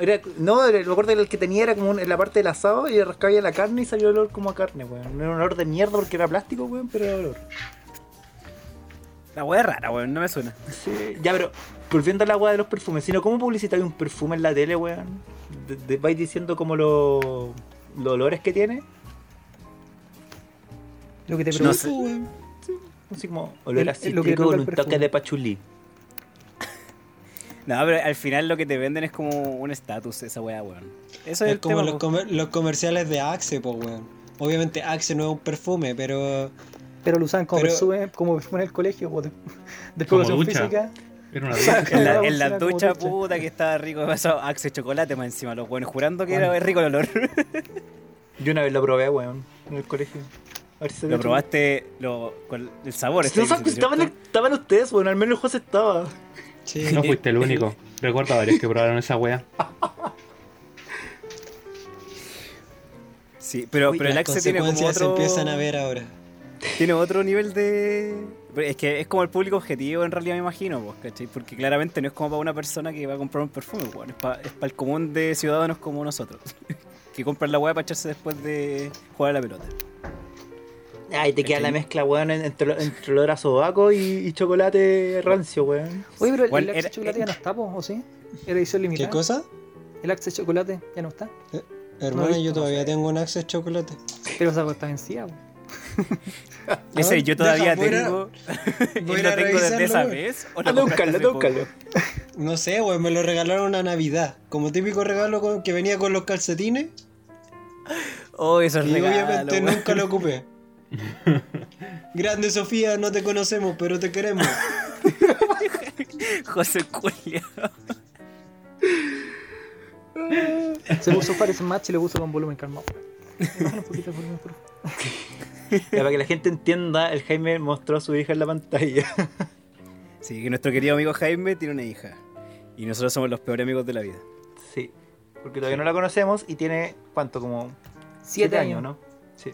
Era, no, era- me acuerdo que el que tenía era como un- en la parte del asado y le rascaba la carne y salió olor como a carne, weón. No era un olor de mierda porque era plástico, weón, pero era olor. La wea es rara, weón, no me suena. Sí, ya, pero volviendo a la weá de los perfumes, sino ¿cómo publicitáis un perfume en la tele, weón? De- de- ¿Vais diciendo como lo- los olores que tiene? Lo que te No pregunto. sé. weón. Así como olor El- a el- lo que cítrico con un toque de pachulí. No, pero al final lo que te venden es como un estatus, esa wea, weón. Eso es, Es el como tema, los, po. comer- los comerciales de Axe, pues, weón. Obviamente Axe no es un perfume, pero Pero lo usaban como Pero- perfume, como perfume en el colegio. O de, educación física. Era una. En la, en la ducha, puta, que estaba rico pasado Axe chocolate más encima, los buenos jurando que era rico el olor. Yo una vez lo probé, weón, en el colegio. A ver si se Lo probaste lo, con el sabor. diciendo, estaban, estaban ustedes, weón, al menos el José estaba. Sí. No fuiste el único. Recuerdo a varios que probaron esa wea. Sí, pero, Uy, pero el Axe tiene como otro... se empiezan a ver ahora. tiene otro nivel de. Es que es como el público objetivo en realidad me imagino, pues, ¿cachai? Porque claramente no es como para una persona que va a comprar un perfume, weón. Es para el común de ciudadanos como nosotros. que compran la weá para echarse después de jugar a la pelota. Ay, te queda la mezcla, weón, entre, entre olor a sobaco y, y chocolate rancio, weón. Oye, pero el, ¿Cuál el Axe era- Chocolate ya no está, po, ¿o sí? ¿Era edición limitada? ¿Qué cosa? El Axe Chocolate ya no está. Hermano, No, yo no todavía sé. tengo un Access chocolate. Pero esa cosa está vencida, po. Ese yo todavía deja, voy a ir a- tengo. y voy a lo tengo desde esa weón. vez. ¿o lo Anda a compraste buscarlo, anda a hace buscarlo. poco? No sé, weón, me lo regalaron a Navidad. Como típico regalo con- que venía con los calcetines. Oh, eso es Y obviamente weón. nunca lo ocupé. Grande Sofía, no te conocemos, pero te queremos. José Culia. Se puso Paris Match y lo puso con volumen calmado. Un poquito el volumen, por favor. Para que la gente entienda, el Jaime mostró a su hija en la pantalla. Sí, que nuestro querido amigo Jaime tiene una hija. Y nosotros somos los peores amigos de la vida. Sí, porque todavía no la conocemos y tiene, ¿cuánto? Como Siete años. ¿no? Sí.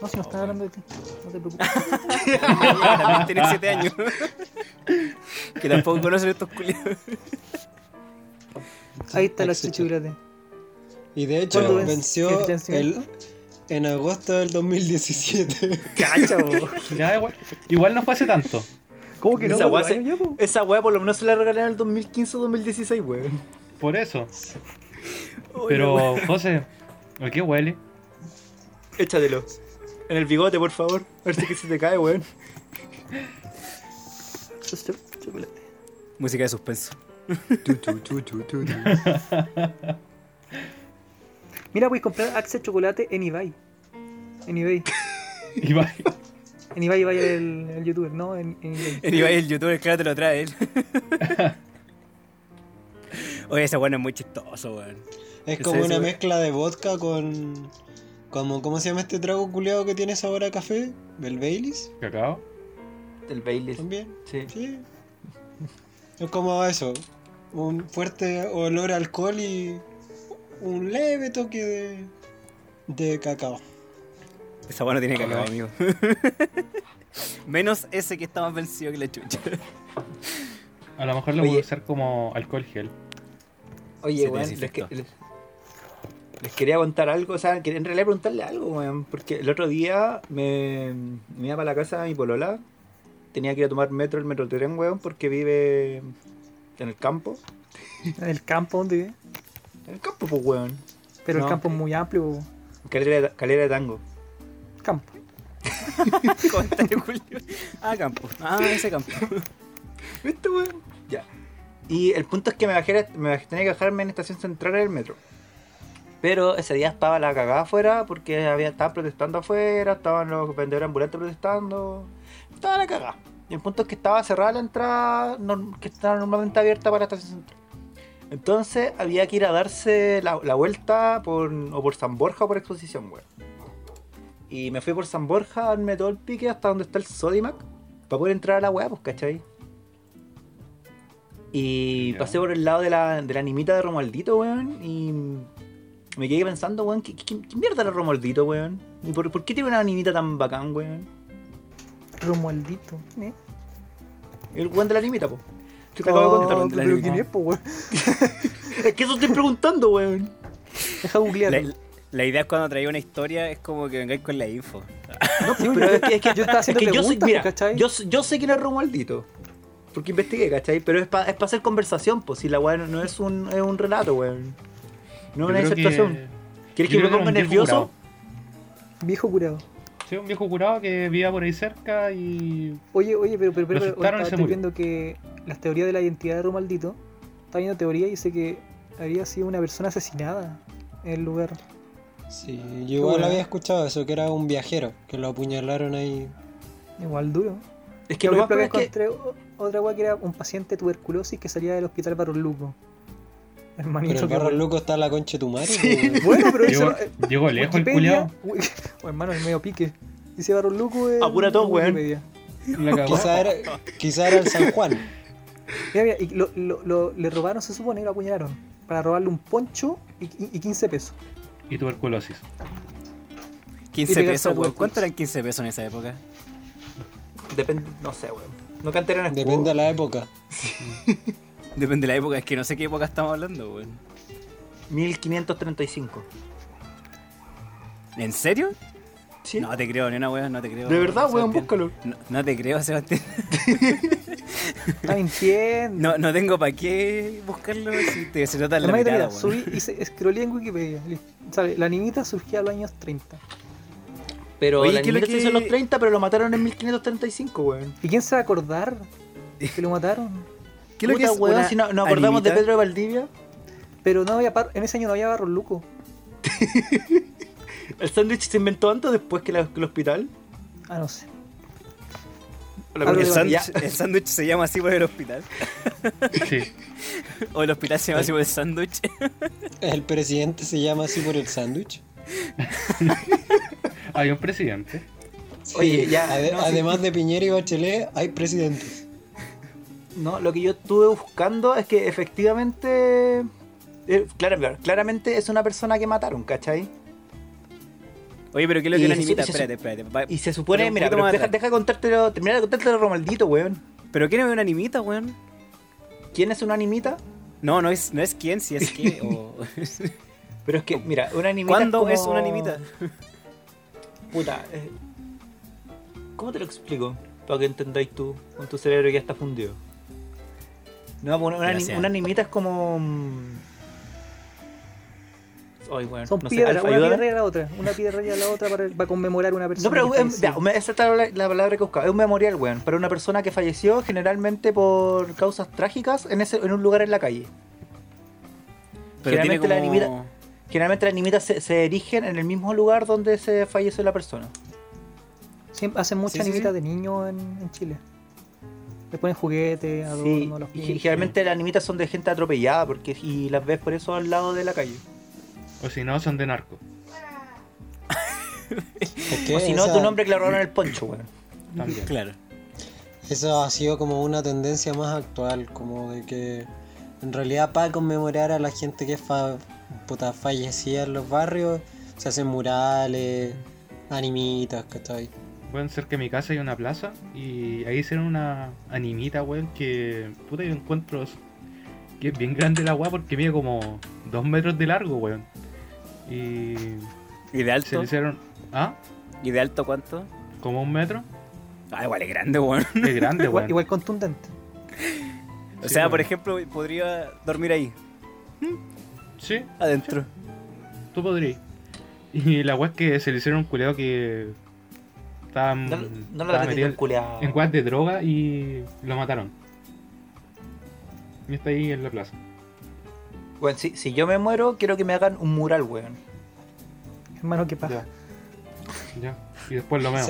No, si no están hablando de ti. No te preocupes. También tiene 7 años. que tampoco conocen estos culiados. Ahí está Axe Chocolate. Y de hecho ¿Cuándo ven- venció el en agosto del 2017. Cacha. Ya, igual, igual no fue hace tanto. ¿Cómo que no? Esa weá se-. Esa weá por lo menos se la regalaron en el 2015 o 2016, weón. Por eso. Pero, José, ¿a qué huele? Échatelo. En el bigote, por favor. A ver si que se te cae, weón. Cho- Chocolate. Música de suspenso. Tu, tu, tu, tu, tu, tu. Mira, puedes comprar Axe Chocolate en eBay. En eBay. Va- En eBay vaya el, el youtuber, ¿no? En, en eBay. El Ibai, el youtuber, claro, te lo trae él. Oye, ese weón es muy chistoso, weón. Es como es, una weón. mezcla de vodka con. Como, ¿Cómo se llama este trago culeado que tiene sabor a café? ¿El Baileys? ¿Cacao? El Baileys. También. Sí. Sí. Es como eso. Un fuerte olor a alcohol y un leve toque de, de cacao. Esa no tiene cacao, amigo. Menos ese que está más vencido que la chucha. A lo mejor lo voy a usar como alcohol gel. Oye, weón, les, que- les- les quería contar algo, o sea, quería en realidad preguntarle algo, weón, porque el otro día me, me iba para la casa de mi polola, tenía que ir a tomar metro, el metro tren, weón, porque vive en el campo. En el campo donde vive. En el campo, pues, weón. Pero No. el campo es muy amplio. po. Calera de, calera de tango. Campo. Ah, campo. Ah, ese campo. ¿Viste, weón? Ya. Y el punto es que me bajé, me bajé- tenía que bajarme en estación central del metro. Pero ese día estaba la cagada afuera porque había, estaban protestando afuera, estaban los vendedores ambulantes protestando. Estaba la cagada. Y el punto es que estaba cerrada la entrada que estaba normalmente abierta para la estación central. Entonces había que ir a darse la, la vuelta por, o por San Borja o por exposición, weón. Y me fui por San Borja a darme todo el pique hasta donde está el Sodimac para poder entrar a la weá, pues, ¿cachai? Y pasé por el lado de la, de la animita de Romualdito, weón, y me quedé pensando, weón, ¿qué, qué, qué mierda era Romualdito, weón? ¿Y por, por qué tiene una animita tan bacán, weón? Romualdito. ¿eh? El weón de la animita, po. Te acabo de contar. De la pero animita. ¿quién es, po, weón? Es que eso estoy preguntando, weón. Deja googlearlo. La, la idea es cuando traía una historia es como que vengáis con la info. No, pero es que, es que Yo estaba haciendo es que yo sé, preguntas, mira, ¿cachai? yo, yo sé quién es Romualdito. Porque investigué, ¿cachai? Pero es para es pa hacer conversación, pues si la weón no es un, es un relato, weón. No una creo disertación. ¿Quieres yo que me ponga un nervioso? Viejo curado. Sí, un viejo curado que vivía por ahí cerca y. Oye, oye, pero, pero, pero, Lo pero estoy murió. viendo que las teorías de la identidad de Romaldito, está viendo teoría y dice que habría sido una persona asesinada en el lugar. Sí, yo igual Bueno. había escuchado eso, que era un viajero, que lo apuñalaron ahí. Igual duro. Es que lo más que encontré otra weá que era un paciente de tuberculosis que salía del hospital Barros Luco. Hermanito, Pero el qué barro loco está en la concha de tu madre. Sí. Bueno, pero Llegó, eso. eh, llegó lejos el culiao. Uy, oh, hermano, es medio pique. Dice Barros Luco. en- Apura todo, weón. Quizá era, quizá era el San Juan. Mira, mira, y lo, lo- lo- le robaron, se supone, y lo apuñalaron. Para robarle un poncho y, y- y 15 pesos. Y tuberculosis. 15 pegarse pesos, weón. ¿Cuánto eran 15 pesos en esa época? Depende, no sé, weón. No cantaron en Depende de la época. Depende de la época, es que no sé qué época estamos hablando, weón. 1535. ¿En serio? ¿Sí? No te creo, ni una weón, no te creo. De verdad, weón, búscalo. No, no te creo, Sebastián. Está mintiendo. No, no tengo para qué buscarlo si te, se nota en la mirada, mira, weón. subí y se scrollé en Wikipedia. Sale, la animita surgió a los años 30. Pero Oye, la ¿qué es lo animita se que- hizo en los 30, pero lo mataron en 1535, weón. ¿Y quién se va a acordar que lo mataron? ¿Qué es lo que es weón, una si no, nos acordamos de? Pedro de Valdivia. Pero no había par- en ese año no había barro luco. ¿El sándwich se inventó antes o después que, la- que el hospital? Ah, no sé. El sándwich se llama así por el hospital. Sí. O el hospital se llama así por el sándwich. El presidente se llama así por el sándwich. Hay un presidente. Oye, ya, Ade- no, sí. además de Piñera y Bachelet, hay presidentes. No, lo que yo estuve buscando es que efectivamente. eh, claro, claramente es una persona que mataron, ¿cachai? Oye, pero ¿qué es lo que se- animita? se- Espérate, espérate. Va- Y se supone, mira, pero deja, deja contártelo, terminar de contártelo Romaldito, weón. ¿Pero qué no es una animita, weón? ¿Quién es una animita? No, no es, no es quién, si es qué. o... Pero es que, mira, una animita. ¿Cuándo como- es una animita? Puta, eh, ¿cómo te lo explico? Para que entendáis tú con tu cerebro que ya está fundido. No, una, una, animita es como. mm, Ay, bueno, Son no piedras, una piedra y la otra. Una piedra y la otra para, para conmemorar a una persona. No, pero que ya, esa es la, la palabra que buscaba. Es un memorial, weón. Para una persona que falleció generalmente por causas trágicas en, ese, en un lugar en la calle. Pero tiene Generalmente la como... animita- Generalmente las animitas se, se erigen en el mismo lugar donde se falleció la persona. Siempre hacen muchas Sí, sí, animitas sí. de niños en, en Chile. Le ponen juguetes, Sí, adornos, los y pintan. generalmente las animitas son de gente atropellada porque y las ves por eso al lado de la calle. O si no, son de narco. O si no, esa- tu nombre que le robaron el poncho, weón. También. Claro. Eso ha sido como una tendencia más actual, como de que en realidad para conmemorar a la gente que fa puta, fallecía en los barrios, se hacen murales, animitas, ¿cachai? Pueden ser que en mi casa hay una plaza y ahí hicieron una animita, weón, que puta yo encuentro que es bien grande la weá porque mide como dos metros de largo, weón. Y ¿Y de se alto? le hicieron, ¿ah? ¿Y de alto cuánto? Como un metro. Ah, igual es grande, weón. Es grande, Igual, weón. igual contundente. O Sí, sea, weón. por ejemplo, podría dormir ahí, Sí, adentro. tú podrías. Y la weá es que se le hicieron un culeado que estaba, No, no estaba la metido en weas de droga y lo mataron. Y está ahí en la plaza. Bueno, si, si yo me muero, quiero que me hagan un mural, weón. Hermano, ¿qué pasa? Ya. Ya. Y después lo meo.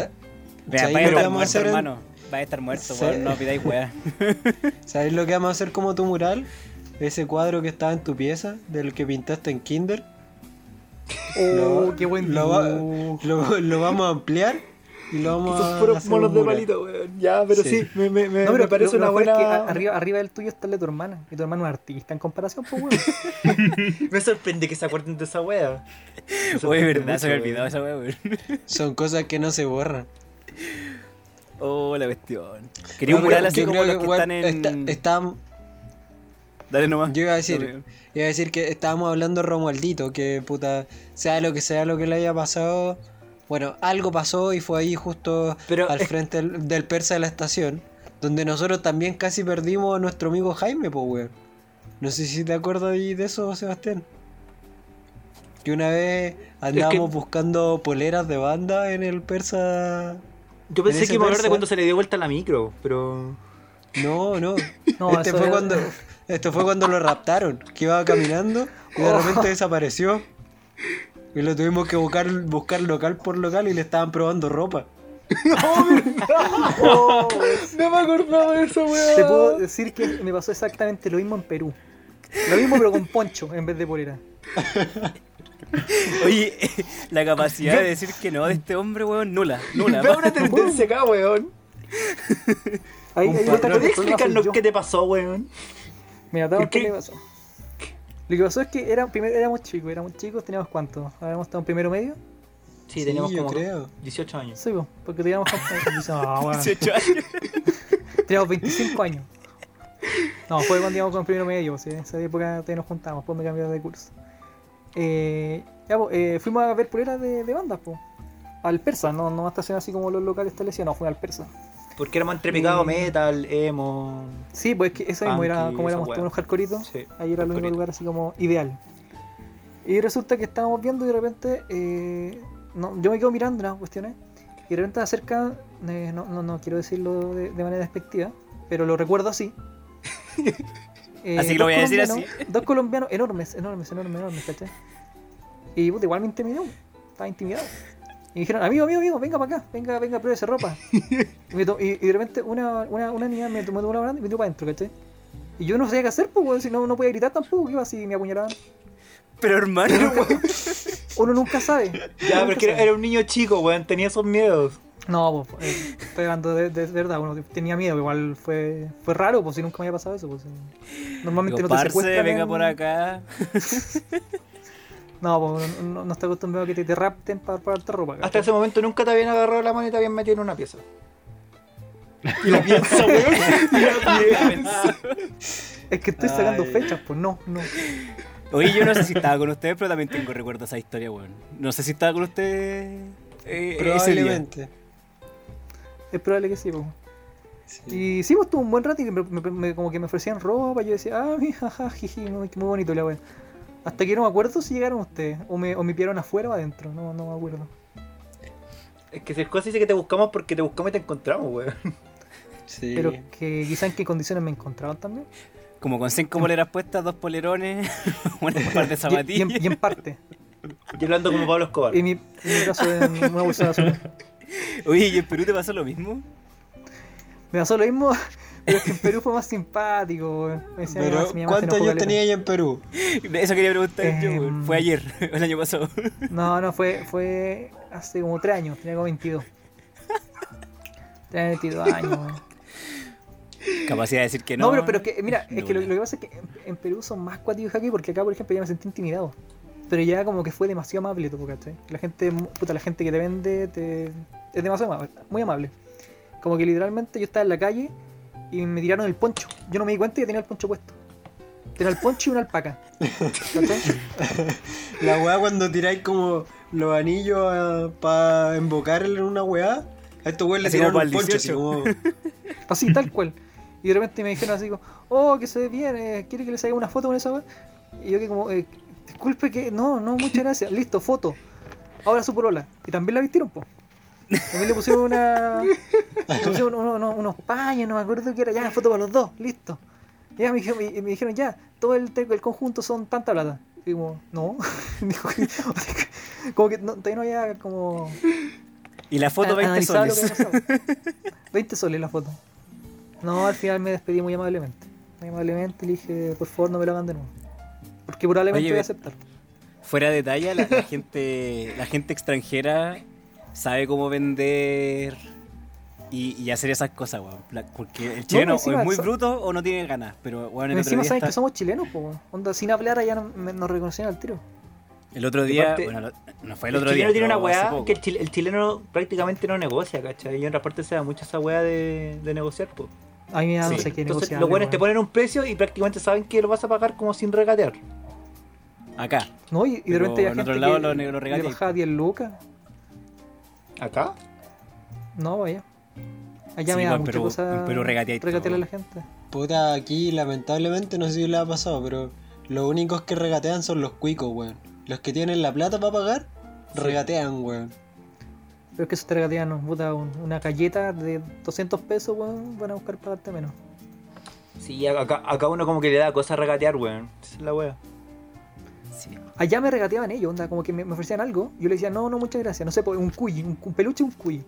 Vea, ¿Sabéis vaya a lo que estar vamos a muerto, hermano. Vaya a estar muerto, Sí. weón. No pidáis weá. ¿Sabes lo que vamos a hacer como tu mural? Ese cuadro que estaba en tu pieza, del que pintaste en Kinder. Oh, Lo- qué buen lo, va- lo, lo vamos a ampliar y lo vamos a Son hacer monos de palito, weón. Ya, pero sí, Sí. me, me, me, No, pero me parece lo- lo una es que buena. a- arriba, arriba del tuyo está el de tu hermana. Y tu hermano es artista en comparación, pues, weón. Me sorprende que se acuerden de esa. Me Oye, verdad, se me olvidó esa weá, weón. Son cosas que no se borran. Oh, la cuestión. Quería un mural así yo como creo los que están en. está- está- Dale nomás. Yo iba a decir, iba a decir que estábamos hablando de Romualdito, que puta, sea lo que sea lo que le haya pasado, bueno, algo pasó y fue ahí justo Pero al frente del, del persa de la estación, donde nosotros también casi perdimos a nuestro amigo Jaime, pues weón. No sé si te acuerdas ahí de eso, Sebastián. Que una vez andábamos buscando poleras de banda en el persa. Yo pensé que iba a hablar de cuando se le dio vuelta la micro, pero. No, no. No, este fue era- cuando. Esto fue cuando lo raptaron, que iba caminando y de Oh. repente desapareció. Y lo tuvimos que buscar, buscar local por local y le estaban probando ropa. Oh, no me acordaba de eso, weón. Te puedo decir que me pasó exactamente lo mismo en Perú. Lo mismo, pero con poncho en vez de polera. Oye, la capacidad de decir que no de este hombre, weón, nula. Nula. Veo una tendencia acá, weón. ¿Podrías explicarnos qué te pasó, weón? Mira, te voy a ¿Por qué? qué pasó. Lo que pasó es que era, primero, éramos chicos, éramos chicos, teníamos cuánto? Habíamos estado en primero medio. Sí, teníamos yo como creo. 18 años. Sí, po, porque teníamos como- Ah, bueno. 18 años. Teníamos 25 años. No, fue cuando íbamos con primero medio, sí, en esa época todavía nos juntamos, después me cambié de curso. Eh, ya, po, eh, fuimos a ver poleras de, de bandas, po. Al persa, no, no a estacionar así como los locales establecidos, no, fue al persa. Porque éramos entre picado Mm. metal, emo. Sí, pues es que eso mismo era como éramos todos unos hardcoreitos, Sí, ahí era el único lugar así como ideal. Y resulta que estábamos viendo y de repente, eh, no, yo me quedo mirando unas cuestiones y de repente acerca, eh, no, no, no quiero decirlo de, de manera despectiva, pero lo recuerdo así. Eh, Así que lo voy a decir colombianos- Dos colombianos enormes, enormes, enormes, enormes, ¿cachai? Y puta, igual me intimidó, estaba intimidado. Y dijeron, amigo, amigo, amigo, venga para acá, venga, venga, pruebe esa ropa. y, me to- y- y de repente una, una, una niña me tomó una grande y me dio para adentro, ¿cachai? Y yo no sabía qué hacer, pues, weón, si no, no podía gritar tampoco, ¿qué iba si me apuñalaban? Pero hermano, Uno nunca sabe. Ya, pero que era, sabe. era un niño chico, weón, tenía esos miedos. No, pues, eh, estoy hablando de, de verdad, uno tenía miedo, igual fue, fue raro, pues si nunca me había pasado eso, pues. eh. Normalmente digo, no te parce, secuestran. venga en- por acá. No, pues no, no está acostumbrado a que te, te rapten para darte ropa. Hasta ese momento nunca te habían agarrado la mano y te habían metido en una pieza. Y la piensa, weón. Es que estoy sacando Ay. fechas, pues no, no. Oye, yo no sé si estaba con ustedes, pero también tengo recuerdo de esa historia, weón. No sé si estaba con ustedes eh, ese día. Probablemente. Es probable que sí, pues. Sí. Y sí, pues estuvo un buen rato y me, me- me- como que me ofrecían ropa. Yo decía, ah, mi jaja, jiji, muy, muy bonito la wea. Hasta que no me acuerdo si llegaron ustedes, o me, o me pillaron afuera o adentro, no, no me acuerdo. Es que Cercos dice que te buscamos porque te buscamos y te encontramos, weón. Sí. Pero que quizá en qué condiciones me encontraban también. Como con cinco poleras puestas, dos polerones, una par de Y, y zapatillas. en, y en parte. Yo hablando como Pablo Escobar. En mi, en mi caso, en una bolsa de basura. Oye, ¿y en Perú te pasó lo mismo? Me pasó lo mismo, pero es que en Perú fue más simpático, weón. Me decía, mi Pero, mamá- mi mamá se ¿cuántos años tenía ella en Perú? Eso quería preguntar yo, Em. weón. Fue ayer, el año pasado. No, no, fue, fue hace como 3 años, tenía como 22. Tenía 22 años, weón. Capacidad de decir que no. No, pero, pero que, mira, es que lo, que pasa es que en, en Perú son más cuáticos que aquí, porque acá, por ejemplo, ya me sentí intimidado. Pero ya como que fue demasiado amable todo, ¿cachai? La gente, puta, la gente que te vende te, es demasiado amable, muy amable. Como que literalmente yo estaba en la calle y me tiraron el poncho. Yo no me di cuenta que tenía el poncho puesto. Tenía el poncho y una alpaca. La weá cuando tiráis como los anillos para invocar en una weá. A estos weones le tiraron un el poncho, así 18. como. Así, tal cual. Y de repente me dijeron así como, oh, que se ve bien, eh, ¿quiere que le saque una foto con esa weá? Y yo que como, eh, disculpe que, no, no, muchas gracias, listo, foto. Ahora su porola. Y también la vistieron, po. También le pusieron una. le uno- uno- unos paños, no me acuerdo qué era, ya, foto para los dos, listo. Y ya me dijeron, y me dijeron, ya, todo el, el conjunto son tanta plata. Y como, no. Como que no, todavía no había como. Y la foto a- 20 analizado lo soles. que había pasado. 20 soles la foto. No, al final me despedí muy amablemente. Muy amablemente le dije, por favor no me lo hagan de nuevo. Porque probablemente Oye, voy a aceptar. Fuera de talla, la, la gente la gente extranjera sabe cómo vender y, y hacer esas cosas, weón. Porque el chileno encima o es muy so- bruto o no tiene ganas. Pero, weón, el otro Encima día, saben está- que somos chilenos, po, weón. Onda, sin hablar allá no- nos reconocían al tiro. el otro día, bueno, lo- no fue el El, otro día. chileno tiene una weá que el, chile- el chileno prácticamente no negocia, ¿cachai? Y en otra parte se da mucho esa weá de, de negociar, pues. A mí me da no sé qué Entonces negociar. los buenos te ponen un precio y prácticamente saben que lo vas a pagar como sin regatear. Acá. No, y, y de repente hay en gente otro lado que lo le regatea. bajaba 10 lucas. ¿Acá? No, vaya. Allá Sí, me da mucha pero- cosa pero regatearle a la gente. Puta, aquí lamentablemente no sé si le ha pasado, pero los únicos que regatean son los cuicos, weón. Los que tienen la plata para pagar, regatean, weón. Pero es que eso te regatean, ¿no? puta, un- una galleta de 200 pesos, weón, van a buscar pagarte menos. Sí, acá, acá uno como que le da cosa regatear, weón. Esa es la weá. Sí. Allá me regateaban ellos, onda, como que me, me ofrecían algo. Yo le decía, no, no, muchas gracias. No sé, un cuy, un, un peluche, un cuy.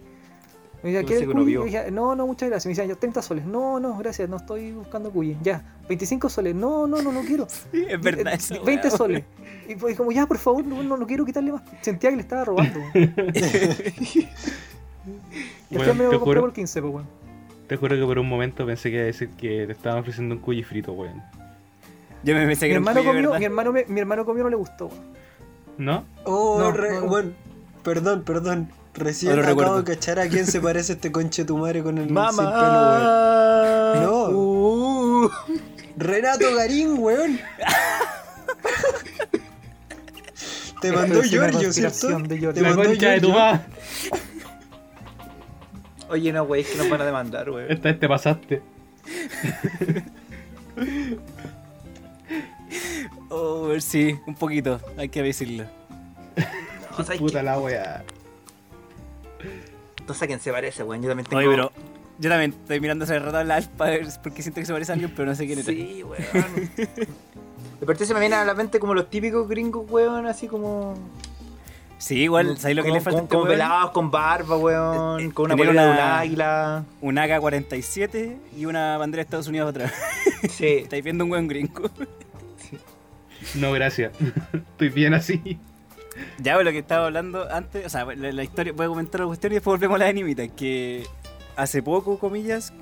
Me decía, ¿quieres cuy? Yo decía, no, no, muchas gracias. Me decían, ya, 30 soles. No, no, gracias, no estoy buscando cuy. Ya, 25 soles. No, no, no, no quiero. Sí, es verdad Eh, eso. 20 weón. soles. Y pues como, ya, por favor, no, no, no quiero quitarle más. Sentía que le estaba robando. final me te lo compré por 15, pues, weón. Te juro que por un momento pensé que iba a decir que te estaban ofreciendo un cuy frito, weón. Yo me pensé que Mi un hermano, comió, ¿verdad? mi, hermano me- mi hermano comió, no le gustó, weón. ¿No? Oh, No, re- no, no. weón. Perdón, perdón. Recién No acabo de cachar a quién se parece este conche tu madre con el sin pelo, weón. ¡Mamá! No. Uh. Renato Garín, weón. Te mandó Giorgio, ¿cierto? de Giorgio. Te La mandó concha de tu Giorgio. madre. Oye, no, wey, es que nos van a demandar, wey. Esta vez te pasaste. Oh, sí, un poquito, hay que decirlo. No, ¿sabes Puta qué? la wea. No sé a quién se parece, weón. Yo también tengo... Oye, pero yo también estoy mirando ese rato al alfa porque siento que se parece a alguien, pero no sé quién es. Sí, weón. De parte se me viene a la mente como los típicos gringos, weón, así como... Sí, igual, ¿sabéis lo que le falta este Como weón? pelados, con barba, weón, Eh, con una polera de un una- águila. Un AK-47 y una bandera de Estados Unidos atrás. Sí. Estáis viendo un buen gringo. No, gracias. Estoy bien así. Ya, pues, lo que estaba hablando antes, o sea, la, la historia, voy a comentar la cuestión y después volvemos a la animita, que hace poco, comillas,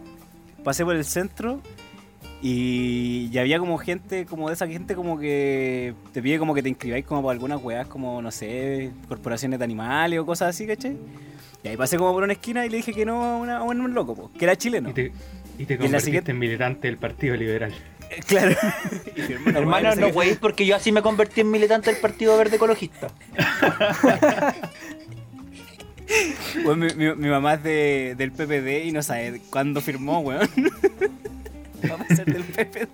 pasé por el centro y, y había como gente, como de esa gente como que te pide como que te inscribáis como por algunas weas, como, no sé, corporaciones de animales o cosas así, ¿cachai? Y ahí pasé como por una esquina y le dije que no a, una- a un loco, po, que era chileno. Y te, y te la convertiste siguiente- en militante del Partido Liberal. Eh, Claro. Hermano, no, wey, porque yo así me convertí en militante del Partido Verde Ecologista. weón, mi, mi- mi mamá es de, del PPD y no sabe cuándo firmó, weón. Vamos a ser del PPD.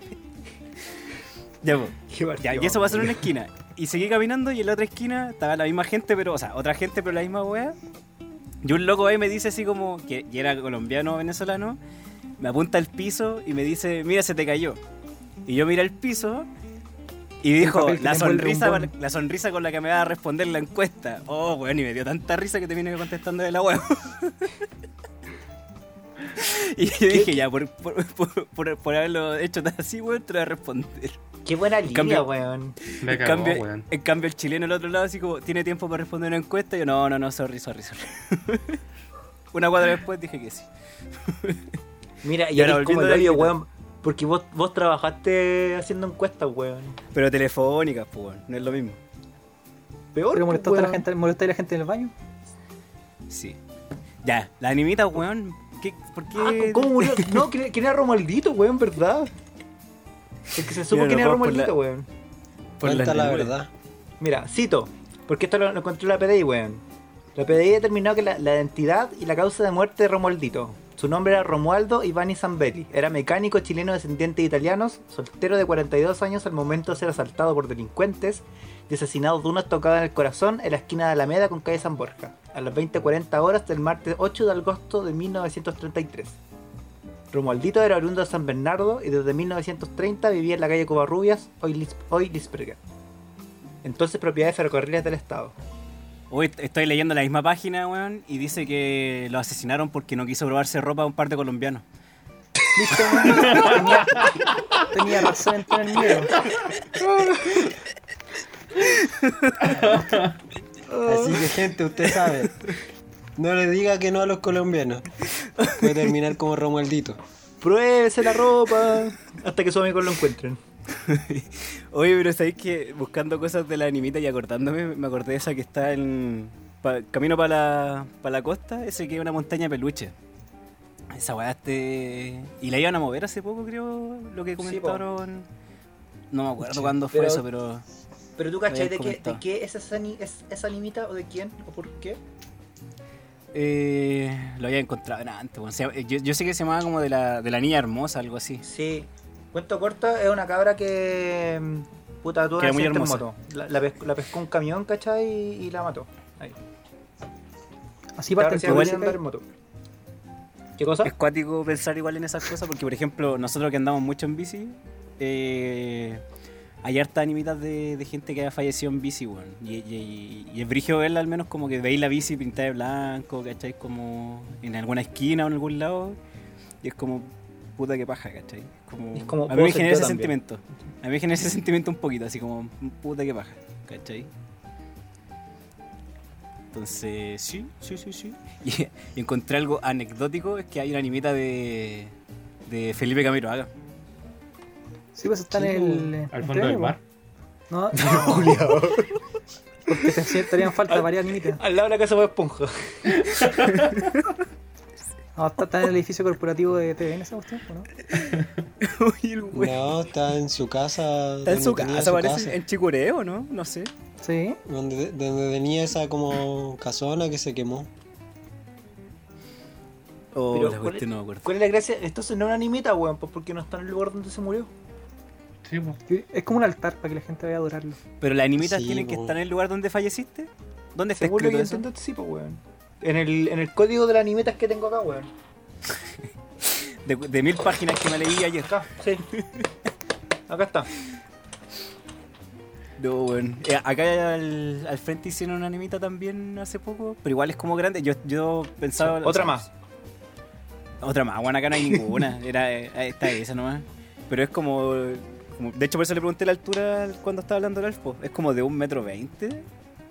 Ya, pues. Ya, y eso pasó en una esquina. Y seguí caminando y en la otra esquina estaba la misma gente, pero, o sea, otra gente, pero la misma wea. Y un loco ahí me dice así como, que y era colombiano o venezolano, me apunta al piso y me dice, mira, se te cayó. Y yo miré el piso y dijo, la sonrisa, la sonrisa con la que me va a responder la encuesta. Oh, weón, y me dio tanta risa que te vine contestando de la wea. y yo dije, ya, por, por, por, por- por haberlo hecho tan así, weón, te voy a responder. Qué buena línea, cambio- weón. En cagó, cambio, weón. en cambio, el chileno al otro lado, así como, ¿tiene tiempo para responder una encuesta? Y yo, no, no, no, sorry, sorry, sorry. una cuadra después dije que sí. Mira, y Y ahora como el hoyo, weón. Porque vos, vos trabajaste haciendo encuestas, weón. Pero telefónicas, pues, weón, no es lo mismo. Peor, ¿Pero pues, molestaste a la weón. gente, molestaste a la gente en el baño? Sí. Ya, la animita, weón. ¿qué, ¿Por qué? Ah, ¿Cómo murió? No, ¿quién quién era Romualdito, weón? ¿Verdad? Es que se supo nos era por la- Romualdito, weón. Por la verdad. Mira, cito, porque esto lo, lo encontró la PDI, weón. La PDI determinó que la, la identidad y la causa de muerte de Romualdito. Su nombre era Romualdo Ivani Zambelli. Era mecánico chileno descendiente de italianos, soltero de 42 años al momento de ser asaltado por delincuentes y asesinado de una estocada en el corazón en la esquina de Alameda con calle San Borja, a las 20.40 horas del martes 8 de agosto de 1933. Romualdito era oriundo de San Bernardo y desde 1930 vivía en la calle Covarrubias, hoy, Lis- hoy Lisberger. Entonces propiedad de ferrocarriles del Estado. Hoy estoy leyendo la misma página, weón, y dice que lo asesinaron porque no quiso probarse ropa a un par de colombianos. Listo, tenía, tenía razón en tener miedo. Así que gente, usted sabe. No le diga que no a los colombianos. Puede terminar como Romualdito. Pruébese la ropa hasta que sus amigos lo encuentren. Oye, pero sabéis que buscando cosas de la animita y acordándome, me acordé de esa que está en. pa- camino para la, pa la costa, ese que es una montaña peluche. Esa weá este. Y la iban a mover hace poco, creo, lo que Sí, comentaron. no me acuerdo cuándo fue pero- eso, pero. Pero tú cachai de qué- de qué es esa, es esa limita o de quién o por qué? Eh, lo había encontrado en antes. yo, yo sé que se llamaba como de la, de la niña hermosa, algo así. Sí. Cuento corto, es una cabra que. mm, Puta, tuvo muy hermosa. moto. La, la pes- la pescó un camión, ¿cachai? Y, y la mató. Ahí. Así parte igual andar en moto. ¿Qué cosa? Es cuático pensar igual en esas cosas porque, por ejemplo, nosotros que andamos mucho en bici, eh, hay hartas animitas de, de gente que ha fallecido en bici, weón. Y, y- y es brigio verla al menos como que veis la bici pintada de blanco, ¿cachai? Como en alguna esquina o en algún lado. Y es como, puta que paja, ¿cachai? Como, Es como, a mí me genera ese también. sentimiento. A mí me genera ese sentimiento un poquito, así como, puta que paja, ¿cachai? Entonces, sí, sí, sí, sí. Y, y encontré algo anecdótico, es que hay una animita de, de Felipe Camiroaga. Sí, pues está Sí, en el. Al fondo del mar. No, Porque te hacía- te harían falta varias animitas. Al lado de la casa de Esponja. No, está, está en el edificio corporativo de TVN esa cuestión, ¿o ¿no? Uy, el weón. No, está en su casa. Está en su casa, parece. En Chicureo, ¿no? No sé. Sí. Donde, donde tenía esa como casona que se quemó. Oh, Pero, la ¿cuál cuestión no me acuerdo. ¿Cuál es la gracia? Entonces no es una animita, weón, pues porque no está en el lugar donde se murió. Sí, pues. Es como un altar para que la gente vaya a adorarlo. Pero las animitas Sí, tienen que po. estar en el lugar donde falleciste. ¿Dónde está Según lo que yo entiendo, sí, pues, weón. En el, en el código de las animetas que tengo acá, weón. De, de mil páginas que me leí ayer. Acá, sí. Acá está. No, bueno. Eh, acá al, al frente hicieron una animita también hace poco, pero igual es como grande. Yo, yo pensaba. Otra más. Otra más, bueno, acá no hay ninguna. Era, eh, está esa nomás. Pero es como, como- De hecho, por eso le pregunté la altura cuando estaba hablando del Alfo. Es como de un metro veinte,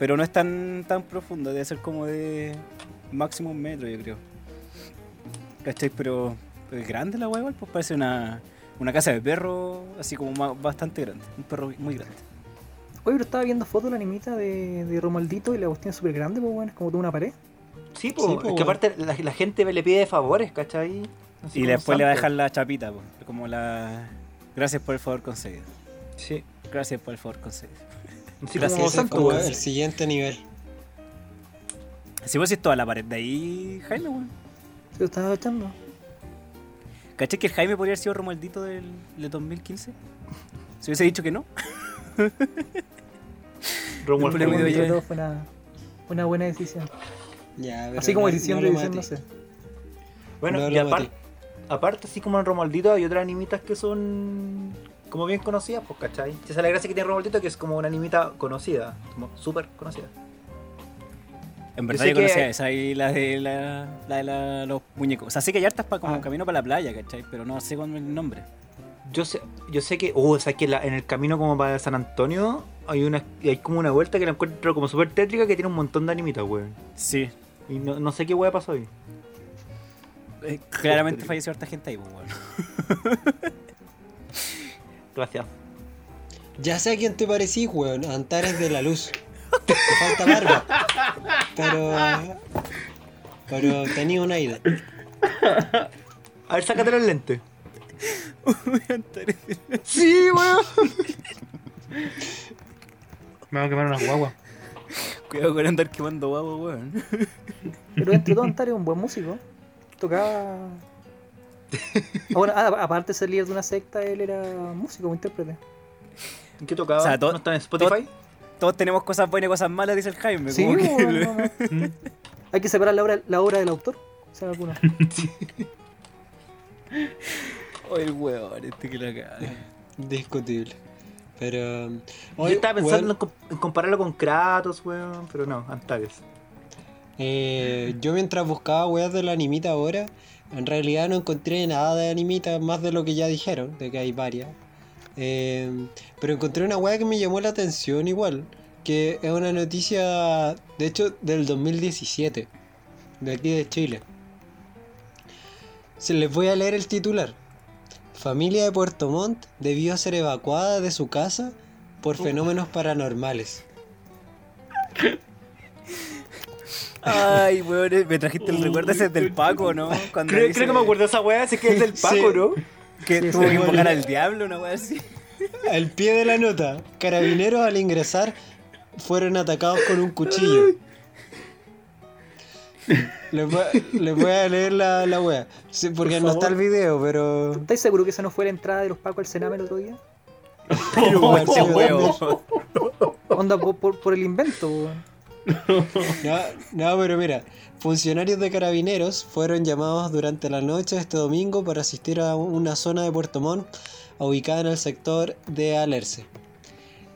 pero no es tan, tan profundo. Debe ser como de máximo un metro, yo creo. ¿Cachai? Pero es grande la hueá, igual, pues parece una, una casa de perro, así como bastante grande. Un perro muy grande. Oye, pero estaba viendo fotos de la animita de, de Romualdito y la cuestión es súper grande, pues bueno, es como de una pared. Sí, pues. Sí, po, es que aparte la, la gente le pide favores, ¿cachai? Así Y después le va a dejar la chapita, pues, como la... Gracias por el favor concedido. Sí. Gracias por el favor concedido. Así Gracias, como el siguiente nivel. Si vos es toda la pared de ahí, Jaime, weón. ¿Se lo estás echando? ¿Cachai que el Jaime podría haber sido Romualdito del, del 2015? Si hubiese dicho que no. Romuald Después le Romuald. pido Entre ya. todos fue una, una buena decisión. Ya, Así como decisión no de decisión, no sé. Bueno, No y aparte, aparte, así como en Romualdito, hay otras animitas que son como bien conocidas, pues, ¿cachai? Esa es la gracia que tiene Romualdito, que es como una animita conocida, como súper conocida. En verdad sé yo, conocía que- esa y la de, la, la de la- los muñecos. O sea, sé que hay hartas para como Ah. camino para la playa, ¿cachai? Pero no sé con el nombre. Yo sé, yo sé que, uh, o sea, que la- en el camino como para San Antonio hay una hay como una vuelta que la encuentro como súper tétrica que tiene un montón de animitas, weón. Sí. Y no, no sé qué weá pasó ahí. Eh, claramente falleció harta gente ahí, pues, weón. Gracias. Ya sé a quién te parecís, weón. Antares de la Luz. Te falta barba. Pero. Pero tenía un aire. A ver, sácate los lentes. sí, weón. Me voy a quemar unas guaguas. Cuidado con andar quemando guapo, weón. Pero entre todo, Antares es un buen músico. Tocaba. Ah, bueno, ah, aparte de ser líder de una secta, él era músico, un intérprete. ¿En qué tocaba? O sea, ¿No está en Spotify? Todos tenemos cosas buenas y cosas malas, dice el Jaime. Sí, como que bueno, le- no, no. Hay que separar la obra, la obra del autor. sea alguna. Oh, el weón, este que la caga. Discutible. Pero. Yo estaba pensando weón, en, com- en compararlo con Kratos, weón, pero no, Antares. eh, yo mientras buscaba weas de la animita ahora, en realidad no encontré nada de animita más de lo que ya dijeron, de que hay varias. Eh, pero encontré una wea que me llamó la atención igual, que es una noticia, de hecho, del 2017, de aquí de Chile. Se les voy a leer el titular. Familia de Puerto Montt debió ser evacuada de su casa por fenómenos paranormales. Ay, weón, me trajiste el recuerdo ese del Paco, ¿no? Cuando Creo, dice creo que me acuerdo de esa weá, así que es del Paco, Sí. ¿no? Que Sí, tuvo que invocar al diablo, una weá así. Al pie de la nota, carabineros al ingresar fueron atacados con un cuchillo. Les voy, a- les voy a leer la, la wea. Sí, porque Por no está el video, pero. ¿Estáis seguros que esa no fue la entrada de los Pacos al Sename el otro día? pero weón, sí, Oh, weón. weón. Onda por, por- por el invento, weón. No, no, pero mira, funcionarios de carabineros fueron llamados durante la noche este domingo para asistir a una zona de Puerto Montt ubicada en el sector de Alerce.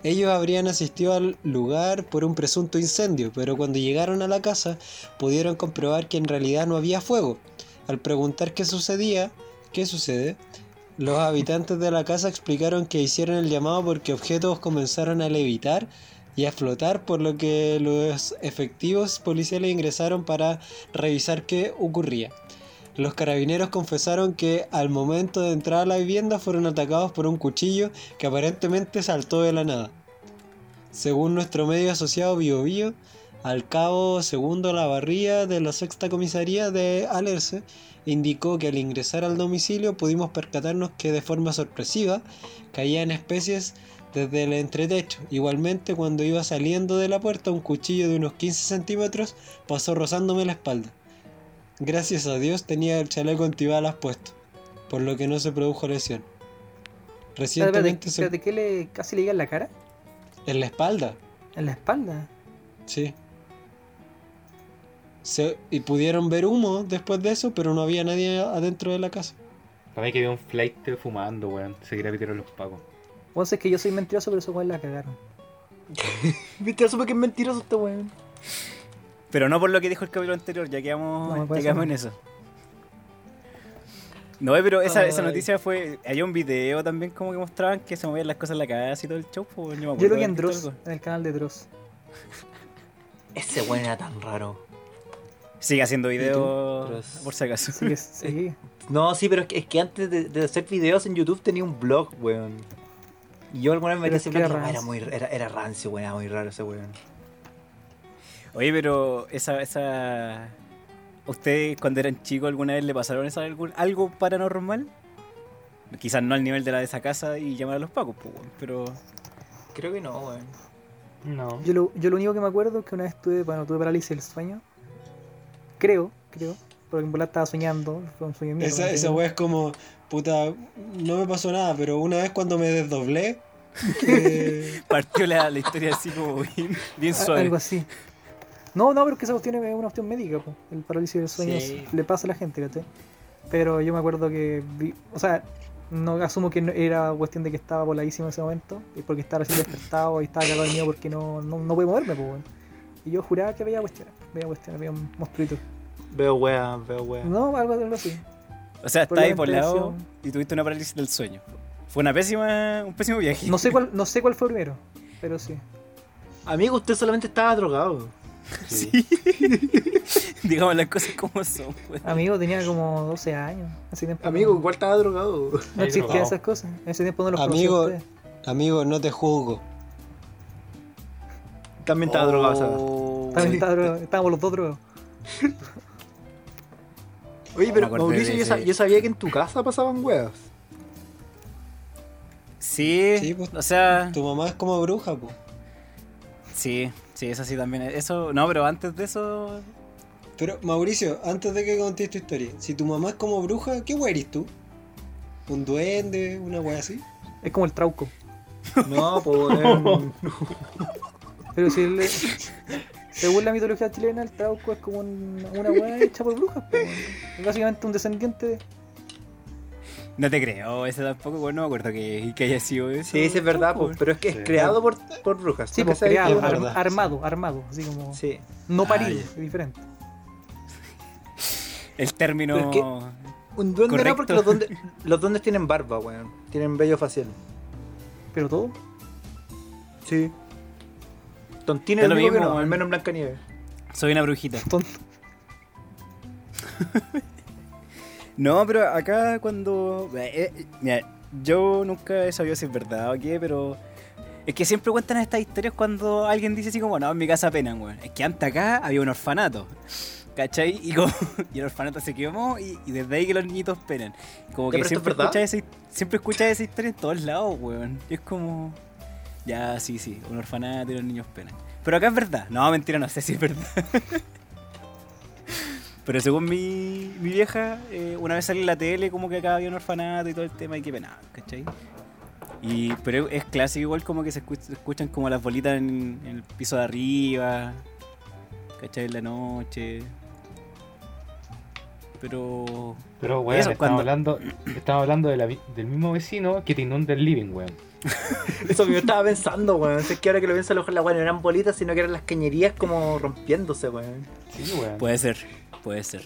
Ellos habrían asistido al lugar por un presunto incendio, pero cuando llegaron a la casa pudieron comprobar que en realidad no había fuego. Al preguntar qué sucedía, qué sucede, los habitantes de la casa explicaron que hicieron el llamado porque objetos comenzaron a levitar y a flotar, por lo que los efectivos policiales ingresaron para revisar qué ocurría. Los carabineros confesaron que al momento de entrar a la vivienda fueron atacados por un cuchillo que aparentemente saltó de la nada. Según nuestro medio asociado BioBio, al cabo segundo la barría de la sexta comisaría de Alerce indicó que al ingresar al domicilio pudimos percatarnos que de forma sorpresiva caían especies desde el entretecho. Igualmente, cuando iba saliendo de la puerta, un cuchillo de unos 15 centímetros pasó rozándome la espalda. Gracias a Dios tenía el chaleco antibalas puesto, por lo que no se produjo lesión. Recientemente se- espérate, ¿qué le casi le llega en la cara? en la espalda, En la espalda. sí. Se- y pudieron ver humo después de eso, pero no había nadie adentro de la casa. Para mí que había un flight fumando, weón. Se quería meter a los pacos. Vos sé que yo soy mentiroso, pero esos weones la cagaron. Viste, supe que es mentiroso este weón. Pero no por lo que dijo el capítulo anterior, ya No, quedamos, ya parece quedamos en eso. No, pero esa, esa noticia fue. Había un video también como que mostraban que se movían las cosas en la casa y todo el show. Pues, yo, me Yo lo vi en Dross, en el canal de Dross. Ese weón era tan raro. Sigue haciendo videos, por si acaso. Sí, sí. No, sí, pero es que, es que antes de, de hacer videos en YouTube tenía un blog, weón. Yo alguna vez me metí es ese era era, rancio. muy, era, era rancio, weón, era muy raro ese weón. Oye, pero esa, esa. ¿Ustedes cuando eran chicos alguna vez le pasaron esa, algún, algo paranormal? Quizás no al nivel de la de esa casa y llamar a los pacos, pues, weón, pero. Creo que no, weón. No. Yo lo, yo lo único que me acuerdo es que una vez tuve, bueno, tuve parálisis del sueño. Creo, creo. Porque en volar estaba soñando. Fue un sueño mío. Esa, esa wea es como, puta, no me pasó nada, pero una vez cuando me desdoblé, eh, Partió la, la historia así como bien, bien suave. Algo así. No, no, pero es que esa cuestión es una cuestión médica, po. el parálisis del sueño Sí. le pasa a la gente, ¿cachai? Pero yo me acuerdo que vi, o sea, no asumo que no- era cuestión de que estaba voladísimo en ese momento, y porque estaba recién despertado y estaba cagado de miedo porque no, no, no podía moverme, pues, Y yo juraba que veía cuestiones, veía cuestiones, veía un monstruito. Veo weá, veo weá. No, algo, algo así. O sea, Por estás ahí por lado y tuviste una parálisis del sueño. Fue una pésima, un pésimo viaje. No sé cuál, no sé cuál fue primero, pero sí. Amigo, usted solamente estaba drogado. Sí. Digamos las cosas como son, weón. Amigo tenía como 12 años. Ese tiempo no- Amigo, igual estaba drogado. no existían esas cosas. En ese tiempo no los Amigo, amigo, no te juzgo. También estaba drogado, ¿sabes? También sí. estaba drogado- estábamos los dos drogados. Oye, pero Mauricio, de yo, sa- ese. yo sabía que en tu casa pasaban weas. Sí, Sí, pues, o sea, Tu mamá es como bruja, pues. sí, sí, eso sí también. Eso, no, pero antes de eso, Pero, Mauricio, antes de que contes tu historia, si tu mamá es como bruja, ¿qué wea eres tú? ¿Un duende? ¿Una wea así? Es como el trauco. No, pues. Pero si el- según la mitología chilena, el trauco es como un- una weá hecha por brujas. weón. Es básicamente un descendiente de. no te creo, ese tampoco, bueno, no me acuerdo que, que haya sido eso. Sí, sí, es verdad, pues, pero es que Sí. es creado por, por brujas. Sí, pues creado, ar- armado, armado. Así como. Sí. No Ah, parido, es diferente. El término. Pero es que- Un duende Correcto. no, porque los duendes, los duendes tienen barba, weón. Tienen vello facial. Pero todo. Sí. Tontino Da es lo mismo que no, al menos en Blancanieves. Soy una brujita. Tonto. No, pero acá cuando. eh, eh, mira, yo nunca he sabido si es verdad o qué, pero. Es que siempre cuentan estas historias cuando alguien dice así como, no, en mi casa penan, weón. Es que antes acá había un orfanato. ¿Cachai? Y, como, y el orfanato se quemó y, y desde ahí que los niñitos penan. Como que siempre escuchas, esa, siempre escuchas esa historia en todos lados, weón. Y es como. Ya, sí, sí, un orfanato y los niños penan. Pero acá es verdad. No, mentira, no sé si es verdad. Pero según mi, mi vieja, eh, una vez salió en la tele como que acá había un orfanato y todo el tema y que penaba, ¿cachai? Y, pero es clásico igual como que se escu- se escuchan como las bolitas en, en el piso de arriba, ¿cachai? En la noche. Pero... Pero, weón, estamos, cuando- hablando, estamos hablando de la vi- del mismo vecino que te inunda el living, weón. Eso mismo estaba pensando, weón. Es que ahora que lo pienso, a lo mejor la weón no eran bolitas, sino que eran las cañerías como rompiéndose, weón. Sí, weón. Puede ser, puede ser.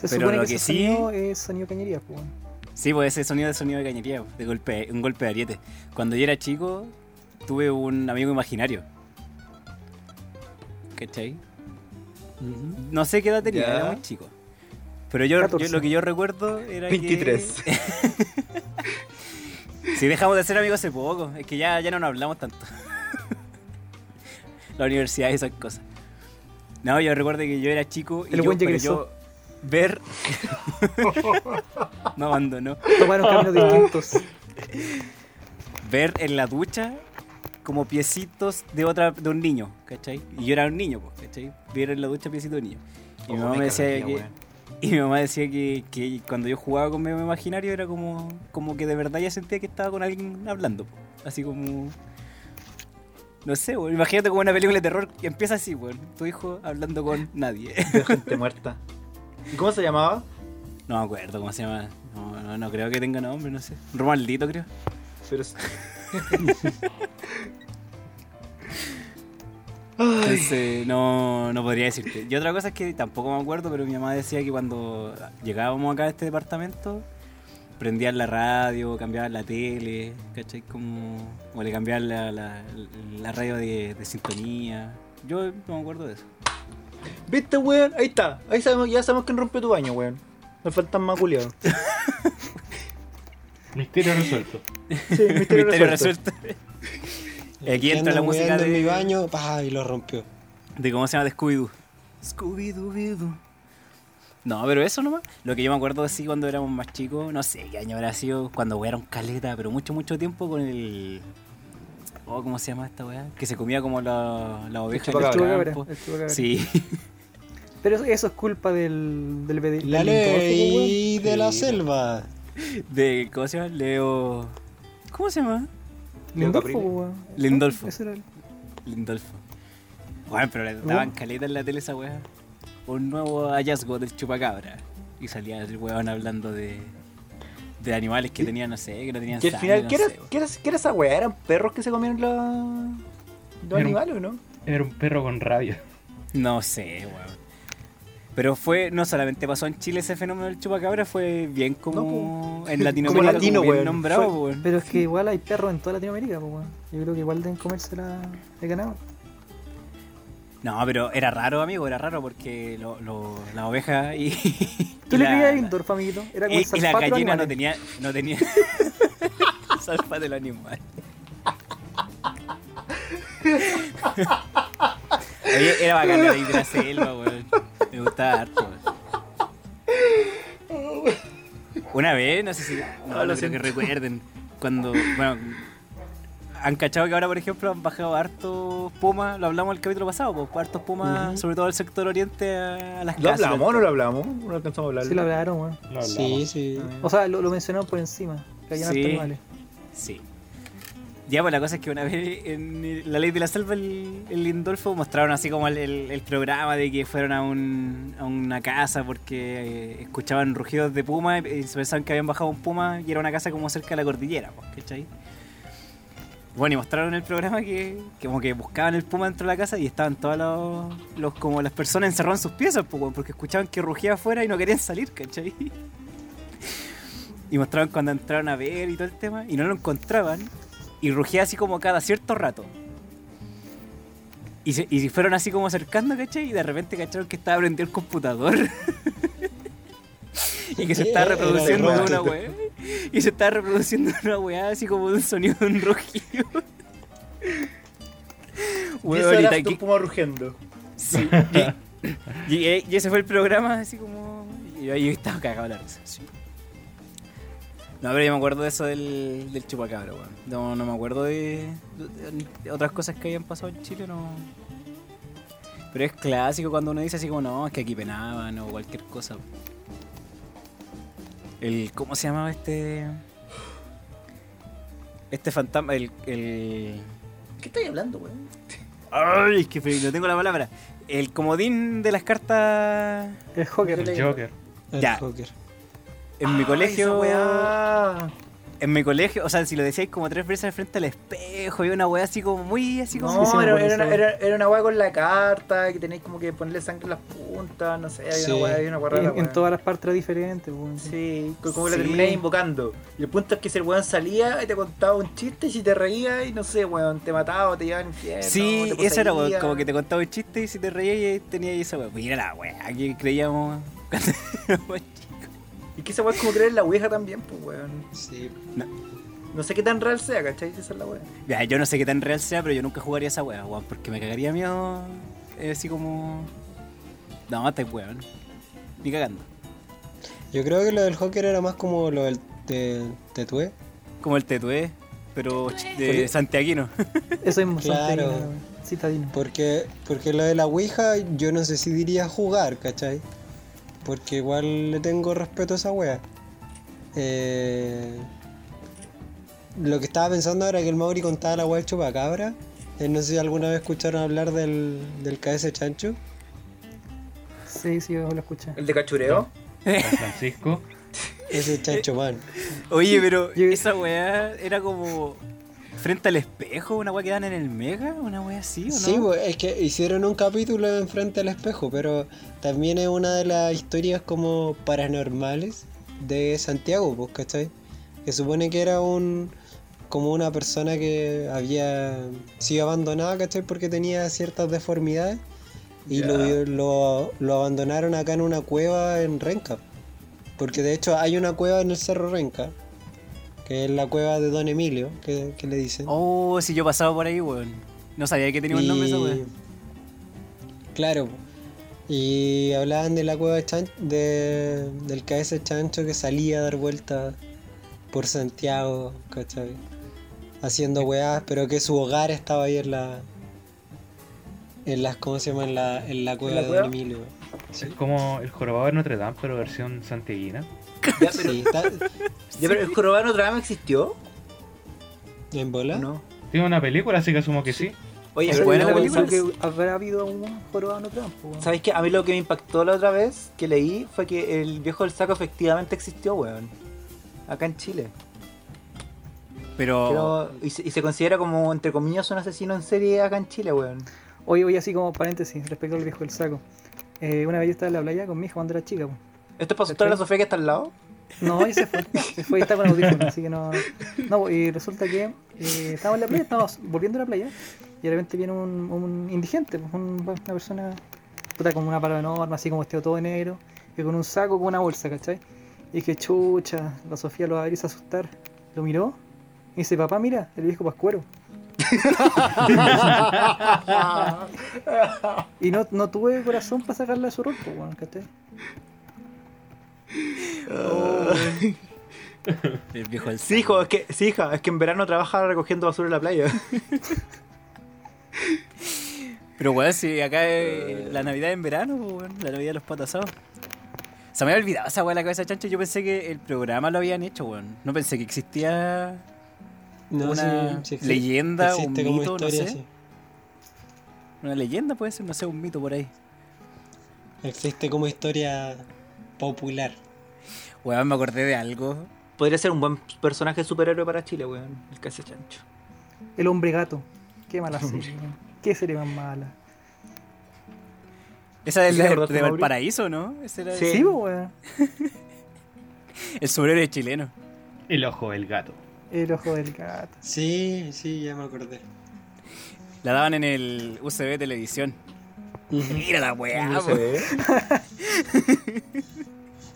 Se Pero supone lo que, que ese sí- sonido es sonido cañería, pues. weón. Sí, pues ese sonido de sonido de cañería, de golpe, un golpe de ariete. Cuando yo era chico, tuve un amigo imaginario. ¿Cachai? No sé qué edad tenía, Ya. era muy chico. Pero yo, yo- 14. lo que yo recuerdo era 23. que... si dejamos de ser amigos hace poco, es que ya, ya no nos hablamos tanto. la universidad y esas cosas. No, yo recuerdo que yo era chico y El yo, buen pero yo ver... no abandonó. Tomaron caminos distintos. ver en la ducha como piecitos de otra de un niño, ¿cachai? Y yo era un niño, ¿cachai? Ver en la ducha piecitos de un niño. Y mi Ojo, mamá me decía que. Y mi mamá decía que, que cuando yo jugaba con mi imaginario era como como que de verdad ya sentía que estaba con alguien hablando, así como no sé, weón, imagínate como una película de terror que empieza así, weón, tu hijo hablando con nadie. De gente muerta. ¿Y cómo se llamaba? No me acuerdo cómo se llama. No, no, no creo que tenga nombre, no sé. Romaldito creo. Pero... Entonces, no, no podría decirte. Y otra cosa es que tampoco me acuerdo, pero mi mamá decía que cuando llegábamos acá a este departamento, prendían la radio, cambiaban la tele, ¿cachai? Como, o le cambiaban la, la, la radio de, de sintonía. Yo no me acuerdo de eso. ¿Viste, weón? Ahí está. Ahí sabemos, ya sabemos quién rompió tu baño, weón. Me faltan más culiados. Misterio resuelto. Sí, misterio, Misterio resuelto. resuelto. Aquí entra la música en de, mi baño, pa, y lo rompió. de cómo se llama de Scooby-Doo. Scooby-Doo. No, pero eso nomás. Lo que yo me acuerdo así cuando éramos más chicos, no sé qué año habrá sido, cuando era un caleta, pero mucho, mucho tiempo con el. Oh, ¿Cómo se llama esta weá? Que se comía como la, la oveja el chupacabra. campo. El chupacabra. Sí. Pero eso, es culpa del, del, del La del ley de la selva. De, ¿Cómo se llama? Leo. ¿Cómo se llama? Lindolfo. Lindolfo. Ese era el- Lindolfo. Bueno, pero le daban caleta en la tele esa weá. Un nuevo hallazgo del chupacabra. Y salía el weón hablando de. De animales que tenían, no sé, que no tenían Que al final, no ¿qué era, sé, weón. qué, era, qué era esa weá? ¿Eran perros que se comían la... los Era un- animales o no? Era un perro con rabia. No sé, weón. Pero fue, no solamente pasó en Chile ese fenómeno del chupacabra, fue bien como en Latinoamérica latino, como bien weón. nombrado, Fue- weón. Pero es que igual hay perros en toda Latinoamérica, weón. Yo creo que igual deben comerse la, el ganado. No, pero era raro, amigo, era raro porque lo, lo- la oveja y. ¿Tú y le creías a Lindorf, amiguito? Era como y, y la gallina no tenía. No tenía. Salpa del animal. Oye, era bacán la de la selva, weón. Me gustaba harto, weón. Una vez, no sé si. No, Ah, lo no creo que recuerden. Cuando. Bueno. Han cachado que ahora, por ejemplo, han bajado hartos pumas, lo hablamos el capítulo pasado, pues, hartos pumas, sobre todo al sector oriente, a, a las ¿Lo casas. hablamos o no lo hablamos? No alcanzamos a hablar. Sí lo hablaron, weón. Lo. Sí, sí. O sea, lo, lo mencionaron por encima. Que hayan Sí. hartos animales. Sí. Ya, pues la cosa es que una vez en la ley de la selva, el, Lindolfo mostraron así como el, el- programa de que fueron a, un, a una casa porque eh, escuchaban rugidos de puma y se pensaban que habían bajado un puma y era una casa como cerca de la cordillera, pues, ¿cachai? Bueno, y mostraron el programa que, que como que buscaban el puma dentro de la casa y estaban todos los, los- como las personas encerradas en sus piezas, pues, porque escuchaban que rugía afuera y no querían salir, ¿cachai? Y mostraban cuando entraron a ver y todo el tema y no lo encontraban y rugía así como cada cierto rato. Y se, y fueron así como acercando, ¿cachai? Y de repente cacharon que estaba prendido el computador. y que se estaba Era reproduciendo de una weá. Y se estaba reproduciendo una weá así como un sonido de un rugido. Weón, y tu puma rugiendo. Sí. Y, y- y ese fue el programa, así como. Y yo, yo estaba cagado la risa. sí. No, pero yo me acuerdo de eso del, del chupacabra, weón. No, no me acuerdo de, de- de otras cosas que hayan pasado en Chile, no. Pero es clásico cuando uno dice así como, no, es que aquí penaban o cualquier cosa. El, ¿Cómo se llamaba este? Este fantasma, el, el ¿Qué estás hablando, weón? Ay, es que no tengo la palabra. El comodín de las cartas El Joker. El Joker. El Ya. Joker. En mi colegio. esa weá. En mi colegio, o sea, si lo decíais como tres veces frente al espejo y una weá así como muy así como. No, era, era, esa era, era una weá con la carta, que tenéis como que ponerle sangre en las puntas, no sé, había Sí. una weá, había una weá rara, En, en todas las partes era diferente, weón. Sí, co- como la Sí. termináis invocando. Y el punto es que si el weón salía y te contaba un chiste y si te reías y no sé, weón, te mataba o te llevaba al infierno. Sí, eso era, weón, como que te contaba un chiste y si te reías y tenías esa weá. Pues era la weá que creíamos cuando que esa weá es como creer en la ouija también, pues weón. Sí. No sé qué tan real sea, ¿cachai? Esa es la weá. Ya, yo no sé qué tan real sea, pero yo nunca jugaría esa wea, weón, porque me cagaría miedo. eh, así como. No, estáis weón. Ni cagando. Yo creo que lo del Joker era más como lo del de, Tetué. Como el tetué, pero de santiaguino. Eso es Claro. Santiago, citadino. Porque, porque lo de la Ouija yo no sé si diría jugar, ¿cachai? Porque igual le tengo respeto a esa wea. Eh, lo que estaba pensando ahora que el Mauri contaba la wea del chupacabra. Eh, no sé si alguna vez escucharon hablar del, del KS Chancho. Sí, sí, yo lo escuché. El de cachureo. San Francisco. Ese Chancho Man. Oye, pero esa weá era como. Frente al espejo, una weá que dan en el mega, una weá así, ¿o no? Sí, pues, es que hicieron un capítulo en frente al espejo, pero también es una de las historias como paranormales de Santiago, pues, ¿cachai? Que supone que era un como una persona que había sido abandonada, ¿cachai? Porque tenía ciertas deformidades y lo, lo, lo abandonaron acá en una cueva en Renca. Porque de hecho hay una cueva en el Cerro Renca, que es la cueva de Don Emilio, que, que le dicen. Oh, si yo pasaba por ahí, weón. No sabía que tenía un nombre esa weá. Claro. Y hablaban de la cueva de Chan- de, del KS Chancho que salía a dar vueltas por Santiago, ¿cachai? Haciendo weás, pero que su hogar estaba ahí en la. En las, ¿cómo se llama? En la, en la cueva la de cueva? Don Emilio. Es como el jorobado de Notre Dame, pero versión santiaguina. Ya, pero, Sí, está ya, pero el jorobado drama existió. en ¿o bola. no? Tiene una película, así que asumo que sí. Oye, ¿Es buena la que habrá habido un jorobado campo. weón. ¿Sabes qué? A mí lo que me impactó la otra vez que leí fue que el viejo del saco efectivamente existió, weón. Acá en Chile. Pero. Pero- y, se, y se considera como, entre comillas, un asesino en serie acá en Chile, weón. Oye, oye, así como paréntesis respecto al viejo del saco. Eh, una vez yo estaba en la playa con mi hija cuando era chica. po. ¿Esto es para la Sofía que está al lado? No, ella se fue. Se fue y está con audífonos, así que no. No, y resulta que eh, estábamos en la playa, estábamos volviendo a la playa, y de repente viene un, un indigente, pues, un- una persona, puta, con una palabra enorme, así como vestido todo de negro, y con un saco, con una bolsa, ¿cachai? Y dije, chucha, la Sofía lo va a y asustar. Lo miró, y dice, papá, mira, el viejo pascuero. y no, no tuve corazón para sacarle a su rol, pues, El viejo del Sí, hijo, es que, sí, hija, es que en verano trabaja recogiendo basura en la playa. Pero weón, si acá es la Navidad en verano, weón, la Navidad de los patos asados. Se me había olvidado esa weá de la cabeza chancho. Yo pensé que el programa lo habían hecho, weón. No pensé que existía No, Una sí, sí leyenda, un mito, no historia, sé. sí. una leyenda, puede ser, no sé, un mito por ahí. Existe como historia popular. Weón, me acordé de algo. Podría ser un buen personaje superhéroe para Chile, weón. El casi chancho. El hombre gato. Qué mala serie. weón. Qué serie más mala. Esa es ¿Sí la de? Valparaíso, ¿no? Ese era Sí. Sí, weón. el superhéroe chileno. El ojo del gato. El ojo del gato. Sí, sí, ya me acordé. La daban en el UCB Televisión. Mira la weá, No ve.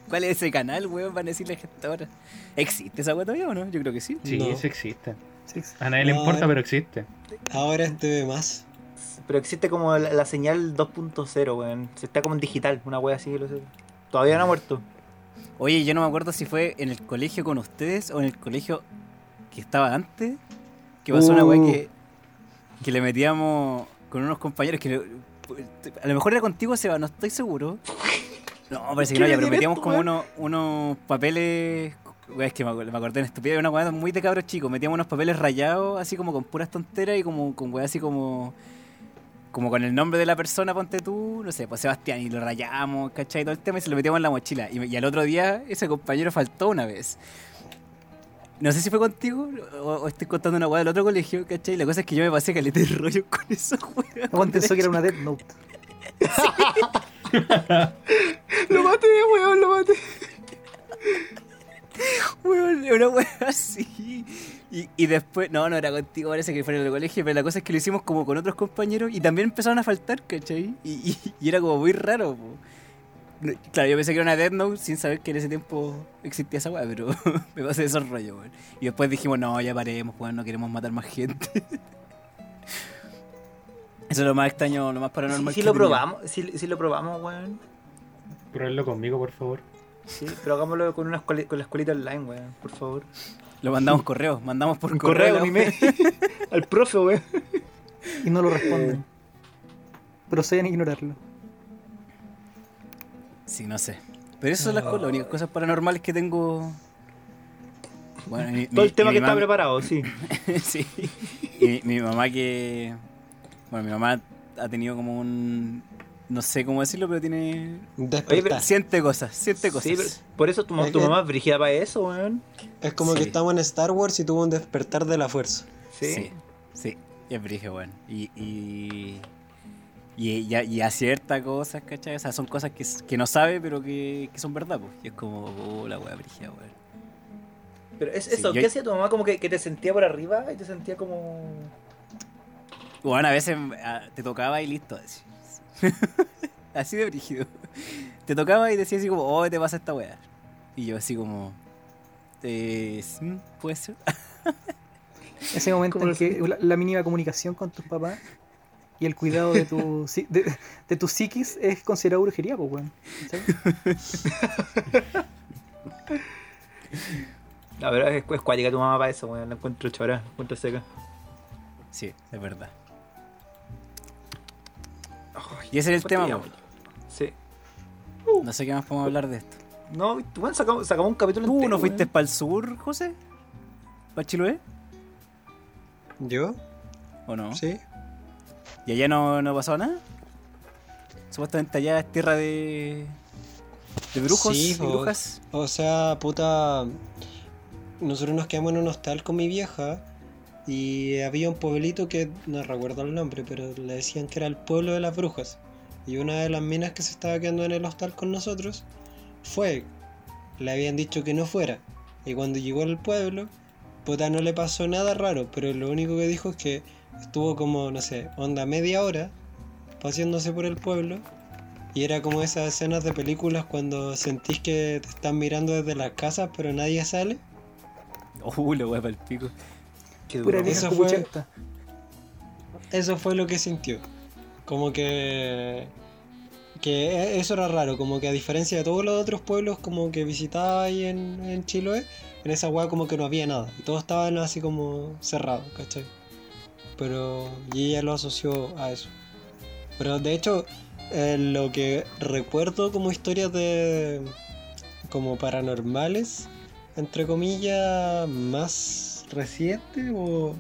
¿Cuál es ese canal, weón? Van a decirle gestora. ¿Existe esa weá todavía o no? Yo creo que sí. Sí, No. eso existe. Sí, sí. A nadie le importa, eh. pero existe. Ahora es TV más. Pero existe como la, la señal 2.0, weón. Se está como en digital, una wea así. Lo sé. Todavía no ha muerto. Oye, yo no me acuerdo si fue en el colegio con ustedes o en el colegio que estaba antes. Que pasó una weá Uh. que, que le metíamos con unos compañeros que le- a lo mejor era contigo, Seba, no estoy seguro. No, parece que no, ya, pero metíamos como unos, unos papeles. Es que me, acordé en estupidez, una weá muy de cabros chicos. Metíamos unos papeles rayados, así como con puras tonteras y como con weá así como. Como con el nombre de la persona, ponte tú, no sé, pues Sebastián, y lo rayamos, ¿cachai? Todo el tema y se lo metíamos en la mochila. Y, y al otro día, ese compañero faltó una vez. No sé si fue contigo o, o estoy contando una weá del otro colegio, ¿cachai? La cosa es que yo me pasé caleta de rollo con esa weá. Juan pensó que era una Death Note. Lo maté, weón, lo maté. Weón, una weá así. Y, y después, no, no era contigo, parece que fue en el colegio, pero la cosa es que lo hicimos como con otros compañeros y también empezaron a faltar, ¿cachai? Y, y- y era como muy raro, po. Claro, yo pensé que era una Death Note sin saber que en ese tiempo existía esa weá, pero me pasé esos rollos, weón. Y después dijimos, no, ya paremos, weón, no queremos matar más gente. Eso es lo más extraño, lo más paranormal. Si, que lo tenía. probamos, si, si lo probamos, weón. Pruébenlo conmigo, por favor. Sí, pero hagámoslo con, una con la escuelita online, weón, por favor. Lo mandamos correo, mandamos por Un correo. correo, un email. Al profe, weón. Y no lo responden. Proceden a ignorarlo. Sí, no sé. Pero esas son las, las únicas cosas paranormales que tengo. Bueno, mi- Todo mi- el tema que está preparado, sí. sí. Y mi, mi mamá que. Bueno, mi mamá ha tenido como un. No sé cómo decirlo, pero tiene. Despertar. Siente cosas, siente cosas. Sí, pero por eso tu, ma- Es tu que- mamá es para eso, weón. Es como que estamos en Star Wars y tuvo un despertar de la fuerza. Sí. Sí, sí, es brígido, weón. Y, y, y, y, a- y acierta cosas, ¿cachai? O sea, son cosas que, que no sabe, pero que, que son verdad, pues. Y es como, oh, la weá brígida, weón. Pero es Sí, eso, yo- ¿qué hacía tu mamá? Como que, que te sentía por arriba y te sentía como. Bueno, a veces ah, te tocaba y listo. Así, así de brígido. Te tocaba y decía así como, oh, te pasa esta weá. Y yo así como, eh, puede ser. Ese momento ¿Cómo en que la, la mínima comunicación con tus papás y el cuidado de tu, de, de tu psiquis es considerado brujería, pues, weón. La verdad es, es cuática tu mamá para eso, weón. La encuentro chora, la encuentro seca. Sí, es verdad. Y ese es el tema, weón. Sí. No sé qué más podemos hablar de esto. No, weón, sacamos, sacamos un capítulo ¿Tú entero, no fuiste para el sur, José? ¿Para Chiloé? ¿Yo? ¿O no? Sí. ¿Y allá no, no pasó nada? Supuestamente allá es tierra de. de brujos Sí, y brujas. O sea, puta. Nosotros nos quedamos en un hostal con mi vieja. Y había un pueblito que no recuerdo el nombre, pero le decían que era el pueblo de las brujas. Y una de las minas que se estaba quedando en el hostal con nosotros fue. Le habían dicho que no fuera. Y cuando llegó al pueblo, puta, no le pasó nada raro. Pero lo único que dijo es que estuvo como, no sé, onda media hora paseándose por el pueblo. Y era como esas escenas de películas cuando sentís que te están mirando desde las casas, pero nadie sale. Uh, la wea para el pico. Qué duro. Pura Eso fue-. Eso fue lo que sintió. Como que. Que e- eso era raro, como que a diferencia de todos los otros pueblos como que visitaba ahí en, en Chiloé, en esa hueá como que no había nada. Y todos estaban así como cerrados, ¿cachai? Pero. Ella lo asoció a eso. Pero de hecho, eh, lo que recuerdo como historias de. como paranormales, entre comillas, más reciente o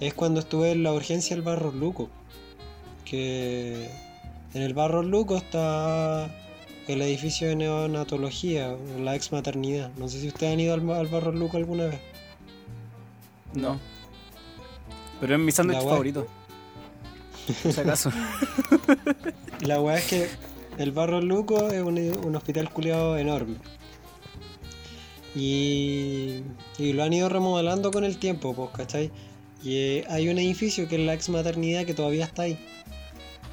es cuando estuve en la urgencia del Barro Luco. Que en el Barro Luco está el edificio de neonatología, la ex maternidad. No sé si ustedes han ido al, al Barro Luco alguna vez. No. Pero es mi sándwich favorito. Por si acaso. La weá es que el Barro Luco es un, un hospital culiado enorme. Y, y lo han ido remodelando con el tiempo, pues, ¿cachai? Y eh, hay un edificio que es la ex maternidad que todavía está ahí.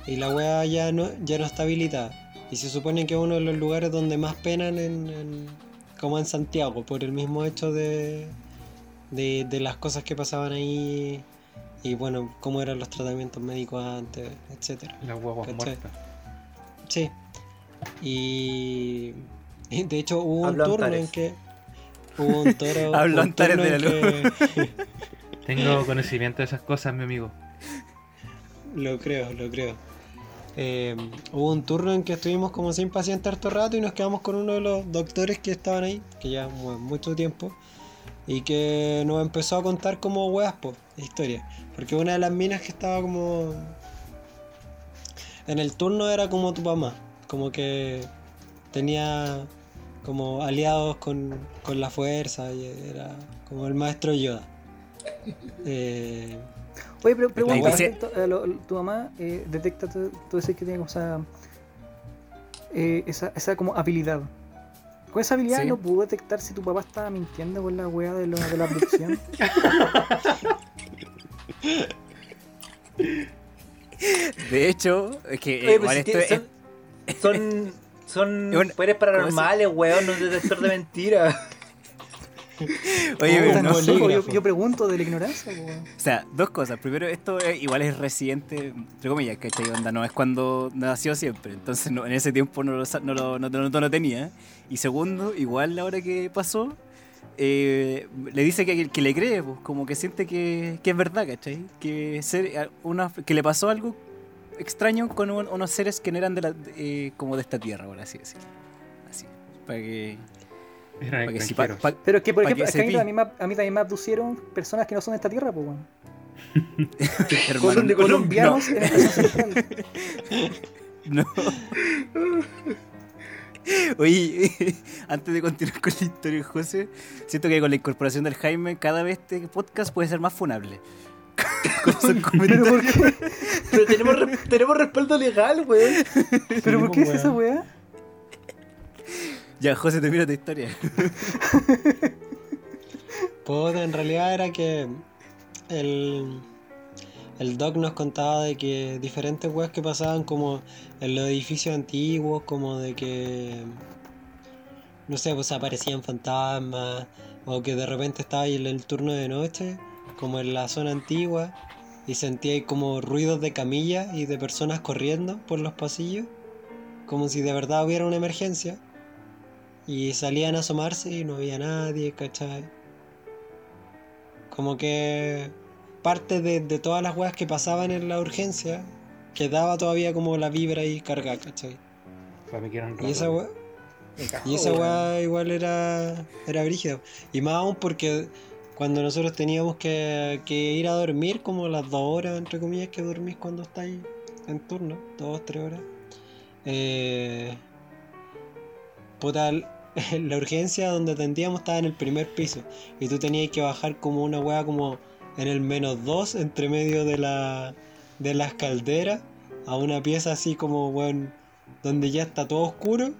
Y la weá ya no, ya no está habilitada. Y se supone que es uno de los lugares donde más penan en, en- como en Santiago, por el mismo hecho de, de, de las cosas que pasaban ahí. Y bueno, cómo eran los tratamientos médicos antes, etcétera. Las guaguas ¿Cachai? muertas. Sí. Y, y de hecho hubo un turno en que hubo un toro. Habló un Antares turno de la que- Tengo conocimiento de esas cosas, mi amigo. Lo creo, lo creo. Eh, hubo un turno en que estuvimos como sin paciente harto rato y nos quedamos con uno de los doctores que estaban ahí, que ya mu- mucho tiempo, y que nos empezó a contar como weas, po, historia. Porque una de las minas que estaba como. En el turno era como tu mamá, como que tenía como aliados con, con la fuerza y era como el maestro Yoda. Eh, Oye, pero pregunta, lo- tu mamá eh, detecta, tú, tú decís que tiene como esa, eh, esa, esa como habilidad. Con esa habilidad Sí. no pudo detectar si tu papá estaba mintiendo con la weá de, lo- de la abducción. De hecho, es que eh, Oye, igual pues, esto si es. son, son, son bueno, poderes paranormales, weón, no es detector de mentiras. Oye, pero no sé, yo, yo pregunto de la ignorancia, weón. O sea, dos cosas. Primero, esto es- igual es reciente, entre comillas, ¿cachai? Onda, no es cuando nació siempre. Entonces, no, en ese tiempo no lo, no, lo, no, no- no tenía. Y segundo, igual la hora que pasó, eh, le dice que, que le cree, pues, como que siente que, que es verdad, ¿cachai? Que, ser, una, que le pasó algo extraño con un- unos seres que no eran de la, eh, como de esta tierra, por así decirlo. Así, para que... Eran Para que si pa- pa- Pero es que, por Pa' ejemplo, que a, mí, a, también me abducieron personas que no son de esta tierra, pues, weón. hermano, de no, Colombianos en estación central. No. Oye, antes de continuar con la historia, José, siento que con la incorporación del Jaime, cada vez este podcast puede ser más funable. ¿Pero comentarios. por qué? Pero tenemos, re- tenemos respaldo legal, weón. ¿Pero por qué es weón. esa weá? Ya, José, termina tu historia. Puta, en realidad era que el, el doc nos contaba de que diferentes weas que pasaban como en los edificios antiguos, como de que, no sé, pues aparecían fantasmas, o que de repente estaba en el turno de noche, como en la zona antigua, y sentía ahí como ruidos de camillas y de personas corriendo por los pasillos, como si de verdad hubiera una emergencia. Y salían a asomarse y no había nadie, ¿cachai? Como que parte de, de todas las weas que pasaban en la urgencia quedaba todavía como la vibra ahí cargada, ¿cachai? Para mí que eran Y esa wea, y esa wea igual era, era brígida. Y más aún porque cuando nosotros teníamos que, que ir a dormir, como las dos horas, entre comillas, que dormís cuando estáis en turno, dos, tres horas. Eh, puta, la urgencia donde atendíamos estaba en el primer piso. Y tú tenías que bajar como una wea como en el menos dos, entre medio de la de las calderas, a una pieza así como, weón, donde ya está todo oscuro,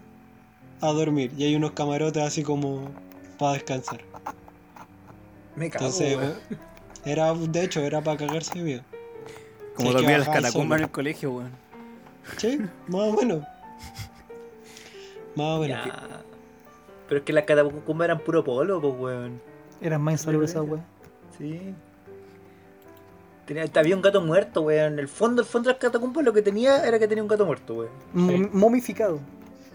a dormir. Y hay unos camarotes así como para descansar. Me cago, Entonces, weón. era, de hecho, era para cagarse de miedo. Como en las catacumbas en el colegio, weón. Sí, más o menos. Más o menos. Ya. Pero es que las catacumbas eran puro polo, pues, weón. Eran más insalubres esas weá. Sí. Tenía, había un gato muerto, weón. El fondo, el fondo de las catacumbas lo que tenía era que tenía un gato muerto, weón. Mom- Momificado.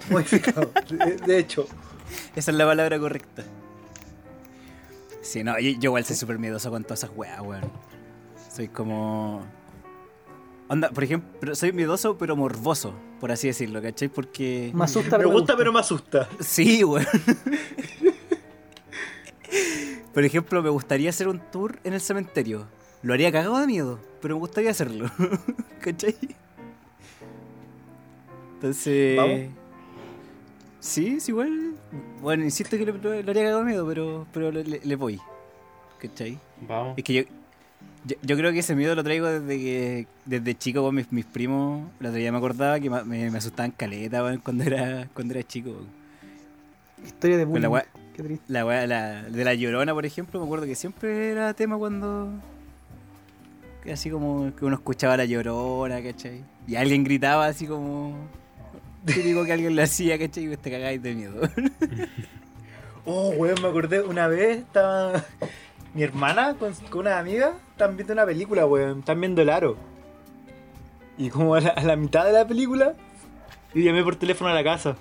Modificado. de, de hecho. Esa es la palabra correcta. Sí, no, yo, yo igual soy súper miedoso con todas esas weas, weón. Soy como. Onda, por ejemplo, soy miedoso pero morboso, por así decirlo, ¿cachai? Porque. Me asusta, Me pero gusta, pero me asusta. Sí, weón. Por ejemplo, me gustaría hacer un tour en el cementerio. Lo haría cagado de miedo, pero me gustaría hacerlo. ¿Cachai? Entonces. ¿Vamos? Sí, sí, igual. Bueno, insisto que lo, lo- lo haría cagado de miedo, pero, pero le, le- le voy. ¿Cachai? Vamos. Es que yo, yo, yo creo que ese miedo lo traigo desde que desde chico con mis, mis primos. La otra día me acordaba que me, me asustaban caleta cuando era, cuando era chico. Historia de bullying. la Qué triste. La weá la, de la llorona, por ejemplo, me acuerdo que siempre era tema cuando. que Así como que uno escuchaba la llorona, ¿cachai? Y alguien gritaba así como. Típico que alguien lo hacía, ¿cachai? Y te cagáis de miedo. Oh, weón, me acordé una vez estaba. Mi hermana con, con una amiga estaban viendo una película, weón. Están viendo el aro. Y como a la, a la mitad de la película, yo llamé por teléfono a la casa.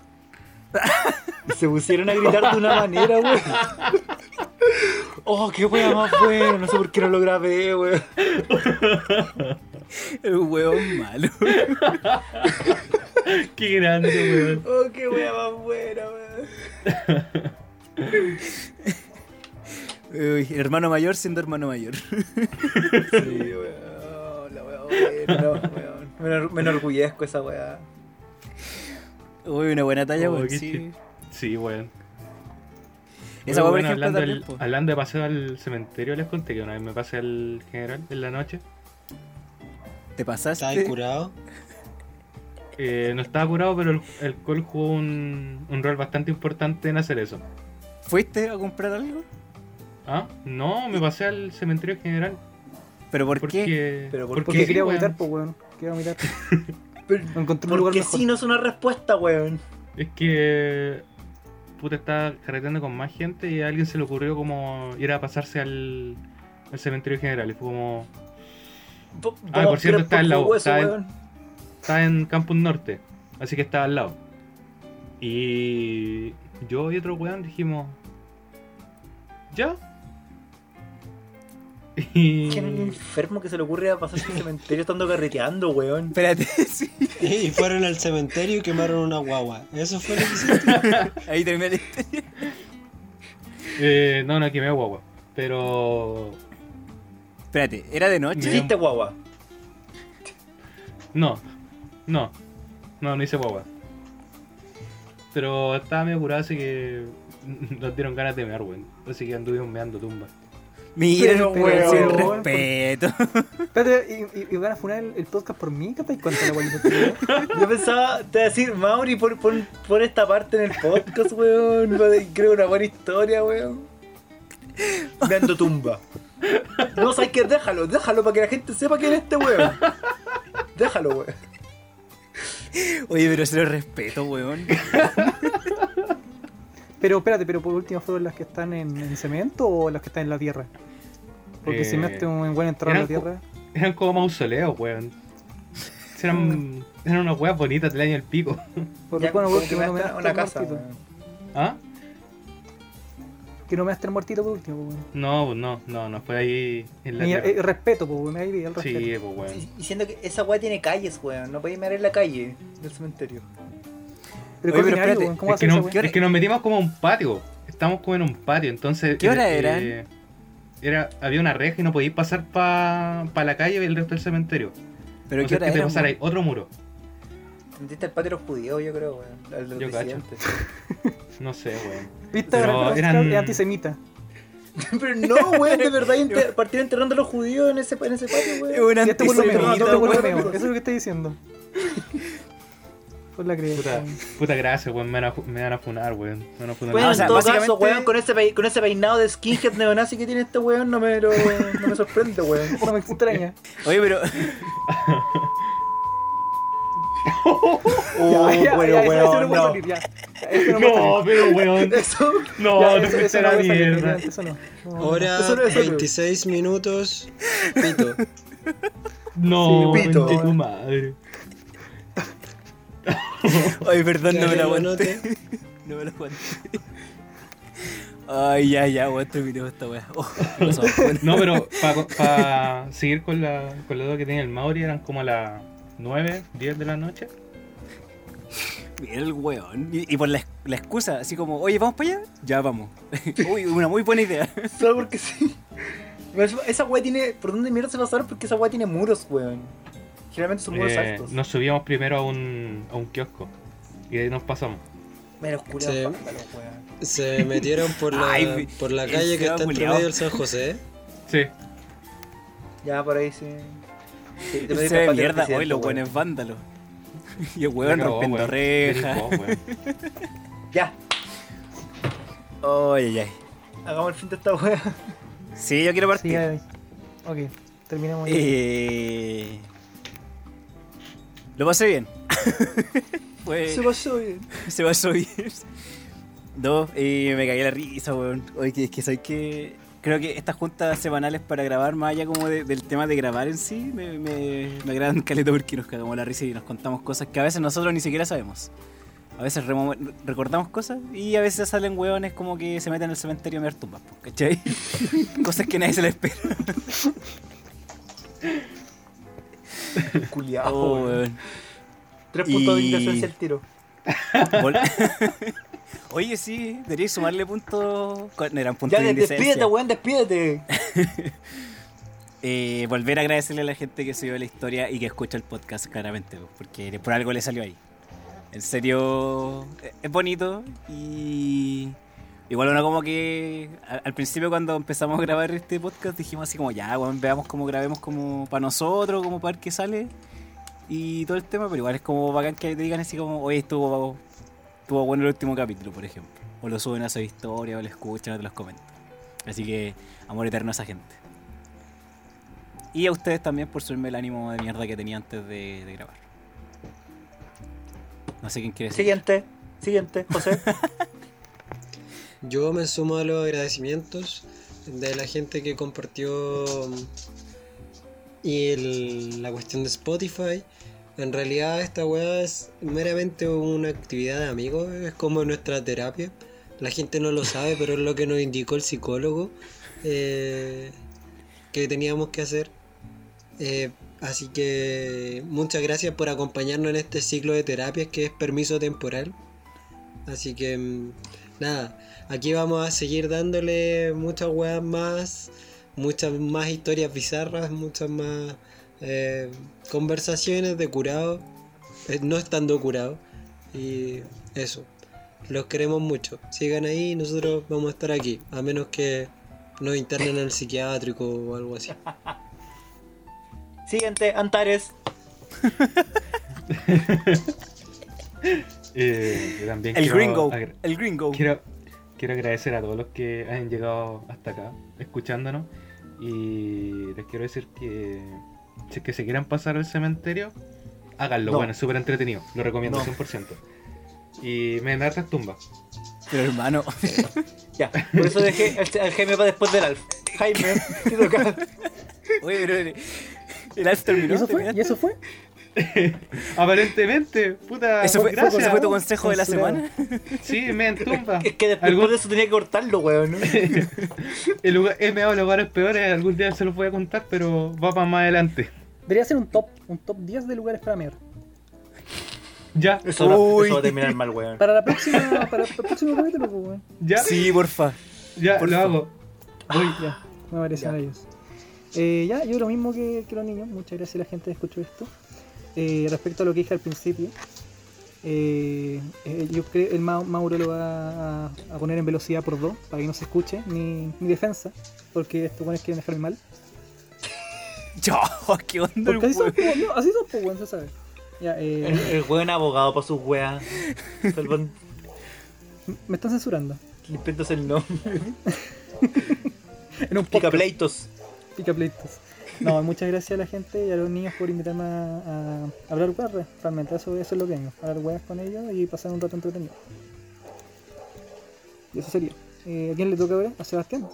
Y se pusieron a gritar de una manera, weón. Oh, qué weón más bueno. No sé por qué no lo grabé, weón. El hueón malo. Qué grande, weón. Oh, qué weón más buena, weón. Uy, hermano mayor siendo hermano mayor. Sí, weón. La weón weón. Me, enor- me enorgullezco esa weá. Uy, una buena talla, Oh, weón. Sí. Sí, weón. Esa bueno, ejemplo, hablando, del- hablando de paseo al cementerio, les conté que una vez me pasé al general en la noche. ¿Te pasaste? ¿Estás curado? Eh, no estaba curado, pero el, el alcohol jugó un, un rol bastante importante en hacer eso. ¿Fuiste a comprar algo? ¿Ah? No, me pasé al cementerio general. ¿Pero por qué? Porque, Pero ¿por porque Porque qué, quería sí, vomitar, weón. pues weón. Quería vomitar. Pero, Encontré un lugar porque mejor. sí no es una respuesta, weón. Es que. Puta, estaba carreteando con más gente y a alguien se le ocurrió como ir a pasarse al, al cementerio general. Y fue como. Ah, por cierto, a está en la U, está en-. Estaba en Campus Norte, así que estaba al lado. Y yo y otro weón dijimos. ¿Ya? Y. ¿Quién enfermo que se le ocurre a pasarse al cementerio estando carreteando, weón? Espérate, sí. Y fueron al cementerio y quemaron una guagua. Eso fue lo que hiciste. Ahí termina la historia. Eh, no, no, quemé guagua. Pero. Espérate, ¿era de noche? ¿Hiciste guagua? No, no, no, no hice guagua. Pero estaba medio curado, así que nos dieron ganas de mear, weón. Así que anduvimos meando tumba. Mira, Pero, pero, weón, sin por- respeto. Espérate, ¿y, y, y van a funar el, el podcast por mí? ¿Qué te cuenta la guayita? Yo pensaba, te iba a decir, Mauri, pon esta parte en el podcast, weón. Creo una buena historia, weón. Dando tumba. No sabes qué, déjalo, déjalo para que la gente sepa quién es este weón. Déjalo, weón. Oye, pero se lo respeto, weón. Pero espérate, pero por último fueron las que están en, en cemento o las que están en la tierra. Porque Eh, si mete un buen entrado en la tierra. Eran como mausoleos, weón. Eran, eran unas weas bonitas del año del pico. Por Ya, bueno, por que no me una el casa, muertito. weón. ¿Ah? Que no me das el muertito por último, pues, weón. No, pues no, no, no fue ahí en la Y, tierra. eh, respeto, pues, weón. Ahí vi el respeto. Sí, pues weón. Y- Diciendo que esa weá tiene calles, weón. No podéis mirar en la calle del cementerio. Pero, Oye, ¿qué pero ordinario, espérate, Es que, no- es nos metimos como a un patio. Estamos como en un patio, entonces. ¿Qué hora eh, eran? eh, era, había una reja y no podíais pasar para la calle y el resto del cementerio. Pero qué hora que te era, pasarais otro muro. Entendiste el patio de los judíos, yo creo, weón. De Yo cacho. disidentes. No sé, weón. ¿Viste? Pero eran- Es antisemita. Pero no, weón, de verdad inte- partieron enterrando a los judíos en ese, en ese patio, Es weón. antisemita, este por lo menos. Eso es lo que estoy diciendo. Por la Puta, creencia. puta gracia, weón. Me van a, me van a funar, weón. Me van a funar. Weón, o sea, básicamente- caso, weón, con ese, con ese peinado de skinhead neonazi que tiene este weón, no me, lo, no me sorprende, weón. No me extraña. Oye, pero. Oh, Ya, ya, bueno, ya, eso weón, no puede no. salir, ya. Ya, eso no No, salir. pero weón. Eso, No, Ya, eso- fuiste no la salir, mierda. ya, Eso no. No. Hora Eso no es serio. 26 minutos. Pito. No, Sí, pito. tu madre. Ay, perdón, no me la aguanté. No me la aguanté. Ay, ya, ya, weón, terminemos esta weá. Oh. No, pero para seguir con la, con la duda que tenía el Mauri, eran como a las 9, 10 de la noche. Mira el weón. Y, y por la, la excusa, así como, oye, ¿vamos para allá? Ya vamos. Uy, una muy buena idea. solo porque sí. Esa weá tiene. ¿Por dónde mierda se pasaron? Porque esa weá tiene muros, weón. Generalmente son muros Eh, altos. nos subíamos primero a un, a un kiosco y ahí nos pasamos. Sí. vándalos, weón. Se metieron por la, Ay, por la calle que está entre medio del San José. Sí, Ya, por ahí sí. Sí, te Se ve mierda, hoy los buenos vándalos. Y el weón rompiendo rejas. Ya, Ay, ay, ay. hagamos el fin de esta weá. Sí, yo quiero Sí, partir. ya. Ok, terminamos. ya. Lo pasé bien. Se pasó bien. Se pasó bien. No, y me caí la risa, weón. Oye, que, es que sabes que creo que estas juntas semanales para grabar, más allá como de- del tema de grabar en sí, me, me, me agradan caleta porque nos cagamos la risa y nos contamos cosas que a veces nosotros ni siquiera sabemos. A veces recordamos cosas y a veces salen weones como que se meten en el cementerio a mirar tumbas, ¿cachai? cosas que nadie se le espera. Culiado, Oh, weón. Tres puntos de Y- indicación el tiro. Oye, sí, deberíais sumarle puntos. Eran puntos Ya, de de- despídete, weón, despídete. Eh, volver a agradecerle a la gente que subió la historia y que escucha el podcast, claramente, porque por algo le salió ahí. En serio, eh, es bonito y. Igual uno como que al principio cuando empezamos a grabar este podcast dijimos así como ya, veamos cómo grabemos como para nosotros, como para ver qué sale y todo el tema, pero igual es como bacán que te digan así como, oye, estuvo, estuvo bueno el último capítulo, por ejemplo. O lo suben a su historia, o lo escuchan, o te los comentan. Así que, amor eterno a esa gente. Y a ustedes también por subirme el ánimo de mierda que tenía antes de, de grabar. No sé quién quiere decir. Siguiente. Siguiente, José. Yo me sumo a los agradecimientos de la gente que compartió mm, y la cuestión de Spotify. En realidad esta weá es meramente una actividad de amigos, es como nuestra terapia. La gente no lo sabe, pero es lo que nos indicó el psicólogo eh, que teníamos que hacer. Eh, así que muchas gracias por acompañarnos en este ciclo de terapias que es permiso temporal. Así que mm, nada, aquí vamos a seguir dándole muchas weas más, muchas más historias bizarras, muchas más eh, conversaciones de curado, eh, no estando curado. Y eso, los queremos mucho. Sigan ahí, nosotros vamos a estar aquí, a menos que nos internen en el psiquiátrico o algo así. Siguiente, Antares. Eh, El gringo. El gringo. Quiero, quiero agradecer a todos los que han llegado hasta acá, escuchándonos. Y les quiero decir que si es que se quieran pasar al cementerio, háganlo. No. Bueno, es súper entretenido. Lo recomiendo No. 100%. Y me dan hartas tumbas. Pero hermano. Ya, por eso dejé el, el Jaime para después del Alf. Jaime, te toca. Oye, pero el, el Alf terminó. ¿Y eso fue? ¿Y eso fue? Aparentemente, puta. ¿Eso fue, gracias. ese fue tu consejo de la semana? Sí, me dan tumba. Es que después Algún- de eso tenía que cortarlo, weón. ¿no? El lugar, he meado lugares peores, algún día se los voy a contar, pero va para más adelante. Debería ser un top, un top 10 de lugares para mear. Ya, Eso, Uy. va a terminar mal, weón. Para la próxima, para el próximo capítulo, pues, weón. ya, Sí, porfa. ya, por lo hago. Voy. Ya, me parece maravilloso. Eh, ya, yo lo mismo que, que los niños, muchas gracias a la gente que escuchó esto. Eh, respecto a lo que dije al principio, eh, eh, yo creo el Ma- Mauro lo va a, a poner en velocidad por dos para que no se escuche mi, mi defensa, porque estos buenos quieren dejarme mal. Yo, qué onda el así son, pues, no, así son, pues, weón, se sabe. Ya, eh, El, el weón abogado para sus weas. Me están censurando. limpiándose el nombre. En un Pica pleitos. Pica pleitos. No, muchas gracias a la gente y a los niños por invitarme a, a hablar weas. Realmente, eso, eso es lo que vengo. Hablar weas con ellos y pasar un rato entretenido. Y eso sería. Eh, ¿A quién le toca ahora? A Sebastián.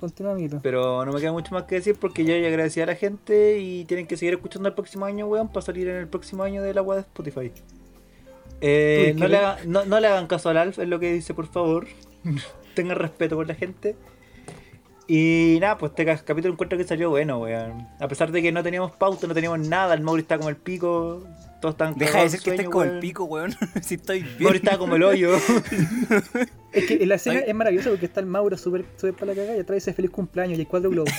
Continúa, amiguito. Pero no me queda mucho más que decir porque ya agradecí a la gente y tienen que seguir escuchando el próximo año, weón, para salir en el próximo año de la web de Spotify. Eh, no, le hagan, no, no le hagan caso al Alf, es lo que dice, por favor. Tengan respeto por la gente. Y nada, pues este ca- capítulo encuentro que salió bueno, weón. A pesar de que no teníamos pauta, no teníamos nada, el Mauri está como el pico, todos están Deja de decir que estés con el pico, weón. si estoy Mauri bien. estaba como el hoyo. Es que la escena Ay. es maravillosa porque está el Mauro súper súper para la cagada y atrás dice feliz cumpleaños y hay cuatro globos.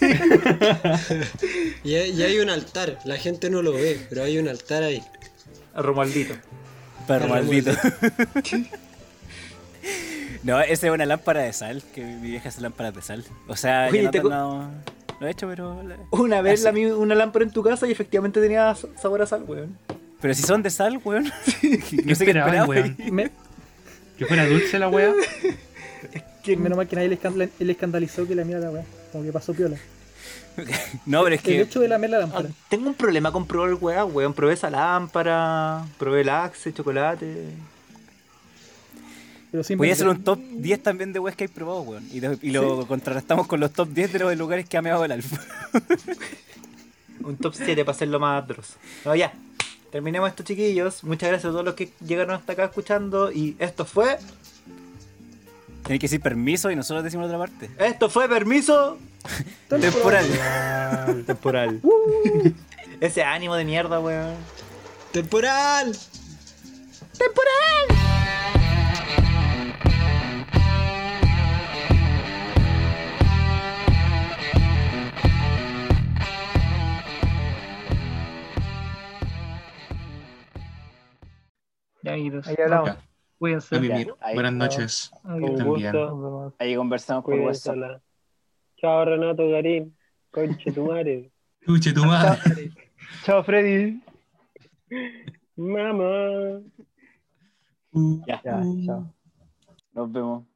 Y hay, y hay un altar, la gente no lo ve, pero hay un altar ahí. A Romualdito. Perro Perro maldito. No, esa es una lámpara de sal. Que mi vieja hace lámparas de sal. O sea, Oye, no, no, lo he hecho, pero. Una vez la vi una lámpara en tu casa y efectivamente tenía sabor a sal, weón. Pero si son de sal, weón. no sé qué esperaba, weón? Me- Que fuera dulce la wea. menos mal que nadie le, escandal- le escandalizó que la mira la weá. Como que pasó piola. No, pero es El que. hecho de lamer la Ah, lámpara. tengo un problema con probar weá, weón. Probé esa lámpara, probé el axe, chocolate. Pero Voy a hacer un top 10 también de weas que hay probado, weón. Y, de- y lo contrarrestamos con los top 10 de los lugares que ha meado el alfa. Un top 7 para hacerlo más atroz. No, ya. Terminemos esto, chiquillos. Muchas gracias a todos los que llegaron hasta acá escuchando. Y esto fue. Tienes que decir permiso y nosotros decimos la otra parte. Esto fue permiso Temporal. temporal. Ese ánimo de mierda, weón. ¡Temporal! Ya, amiguitos. Ahí hablamos. Cuídense. A mimir. ahí Buenas está. noches. Vemos. Ahí conversamos por WhatsApp. Chao Renato Garín, conche tu madre. Chuche tu madre. Chao, Freddy. Mamá. Ya, chao. Nos vemos.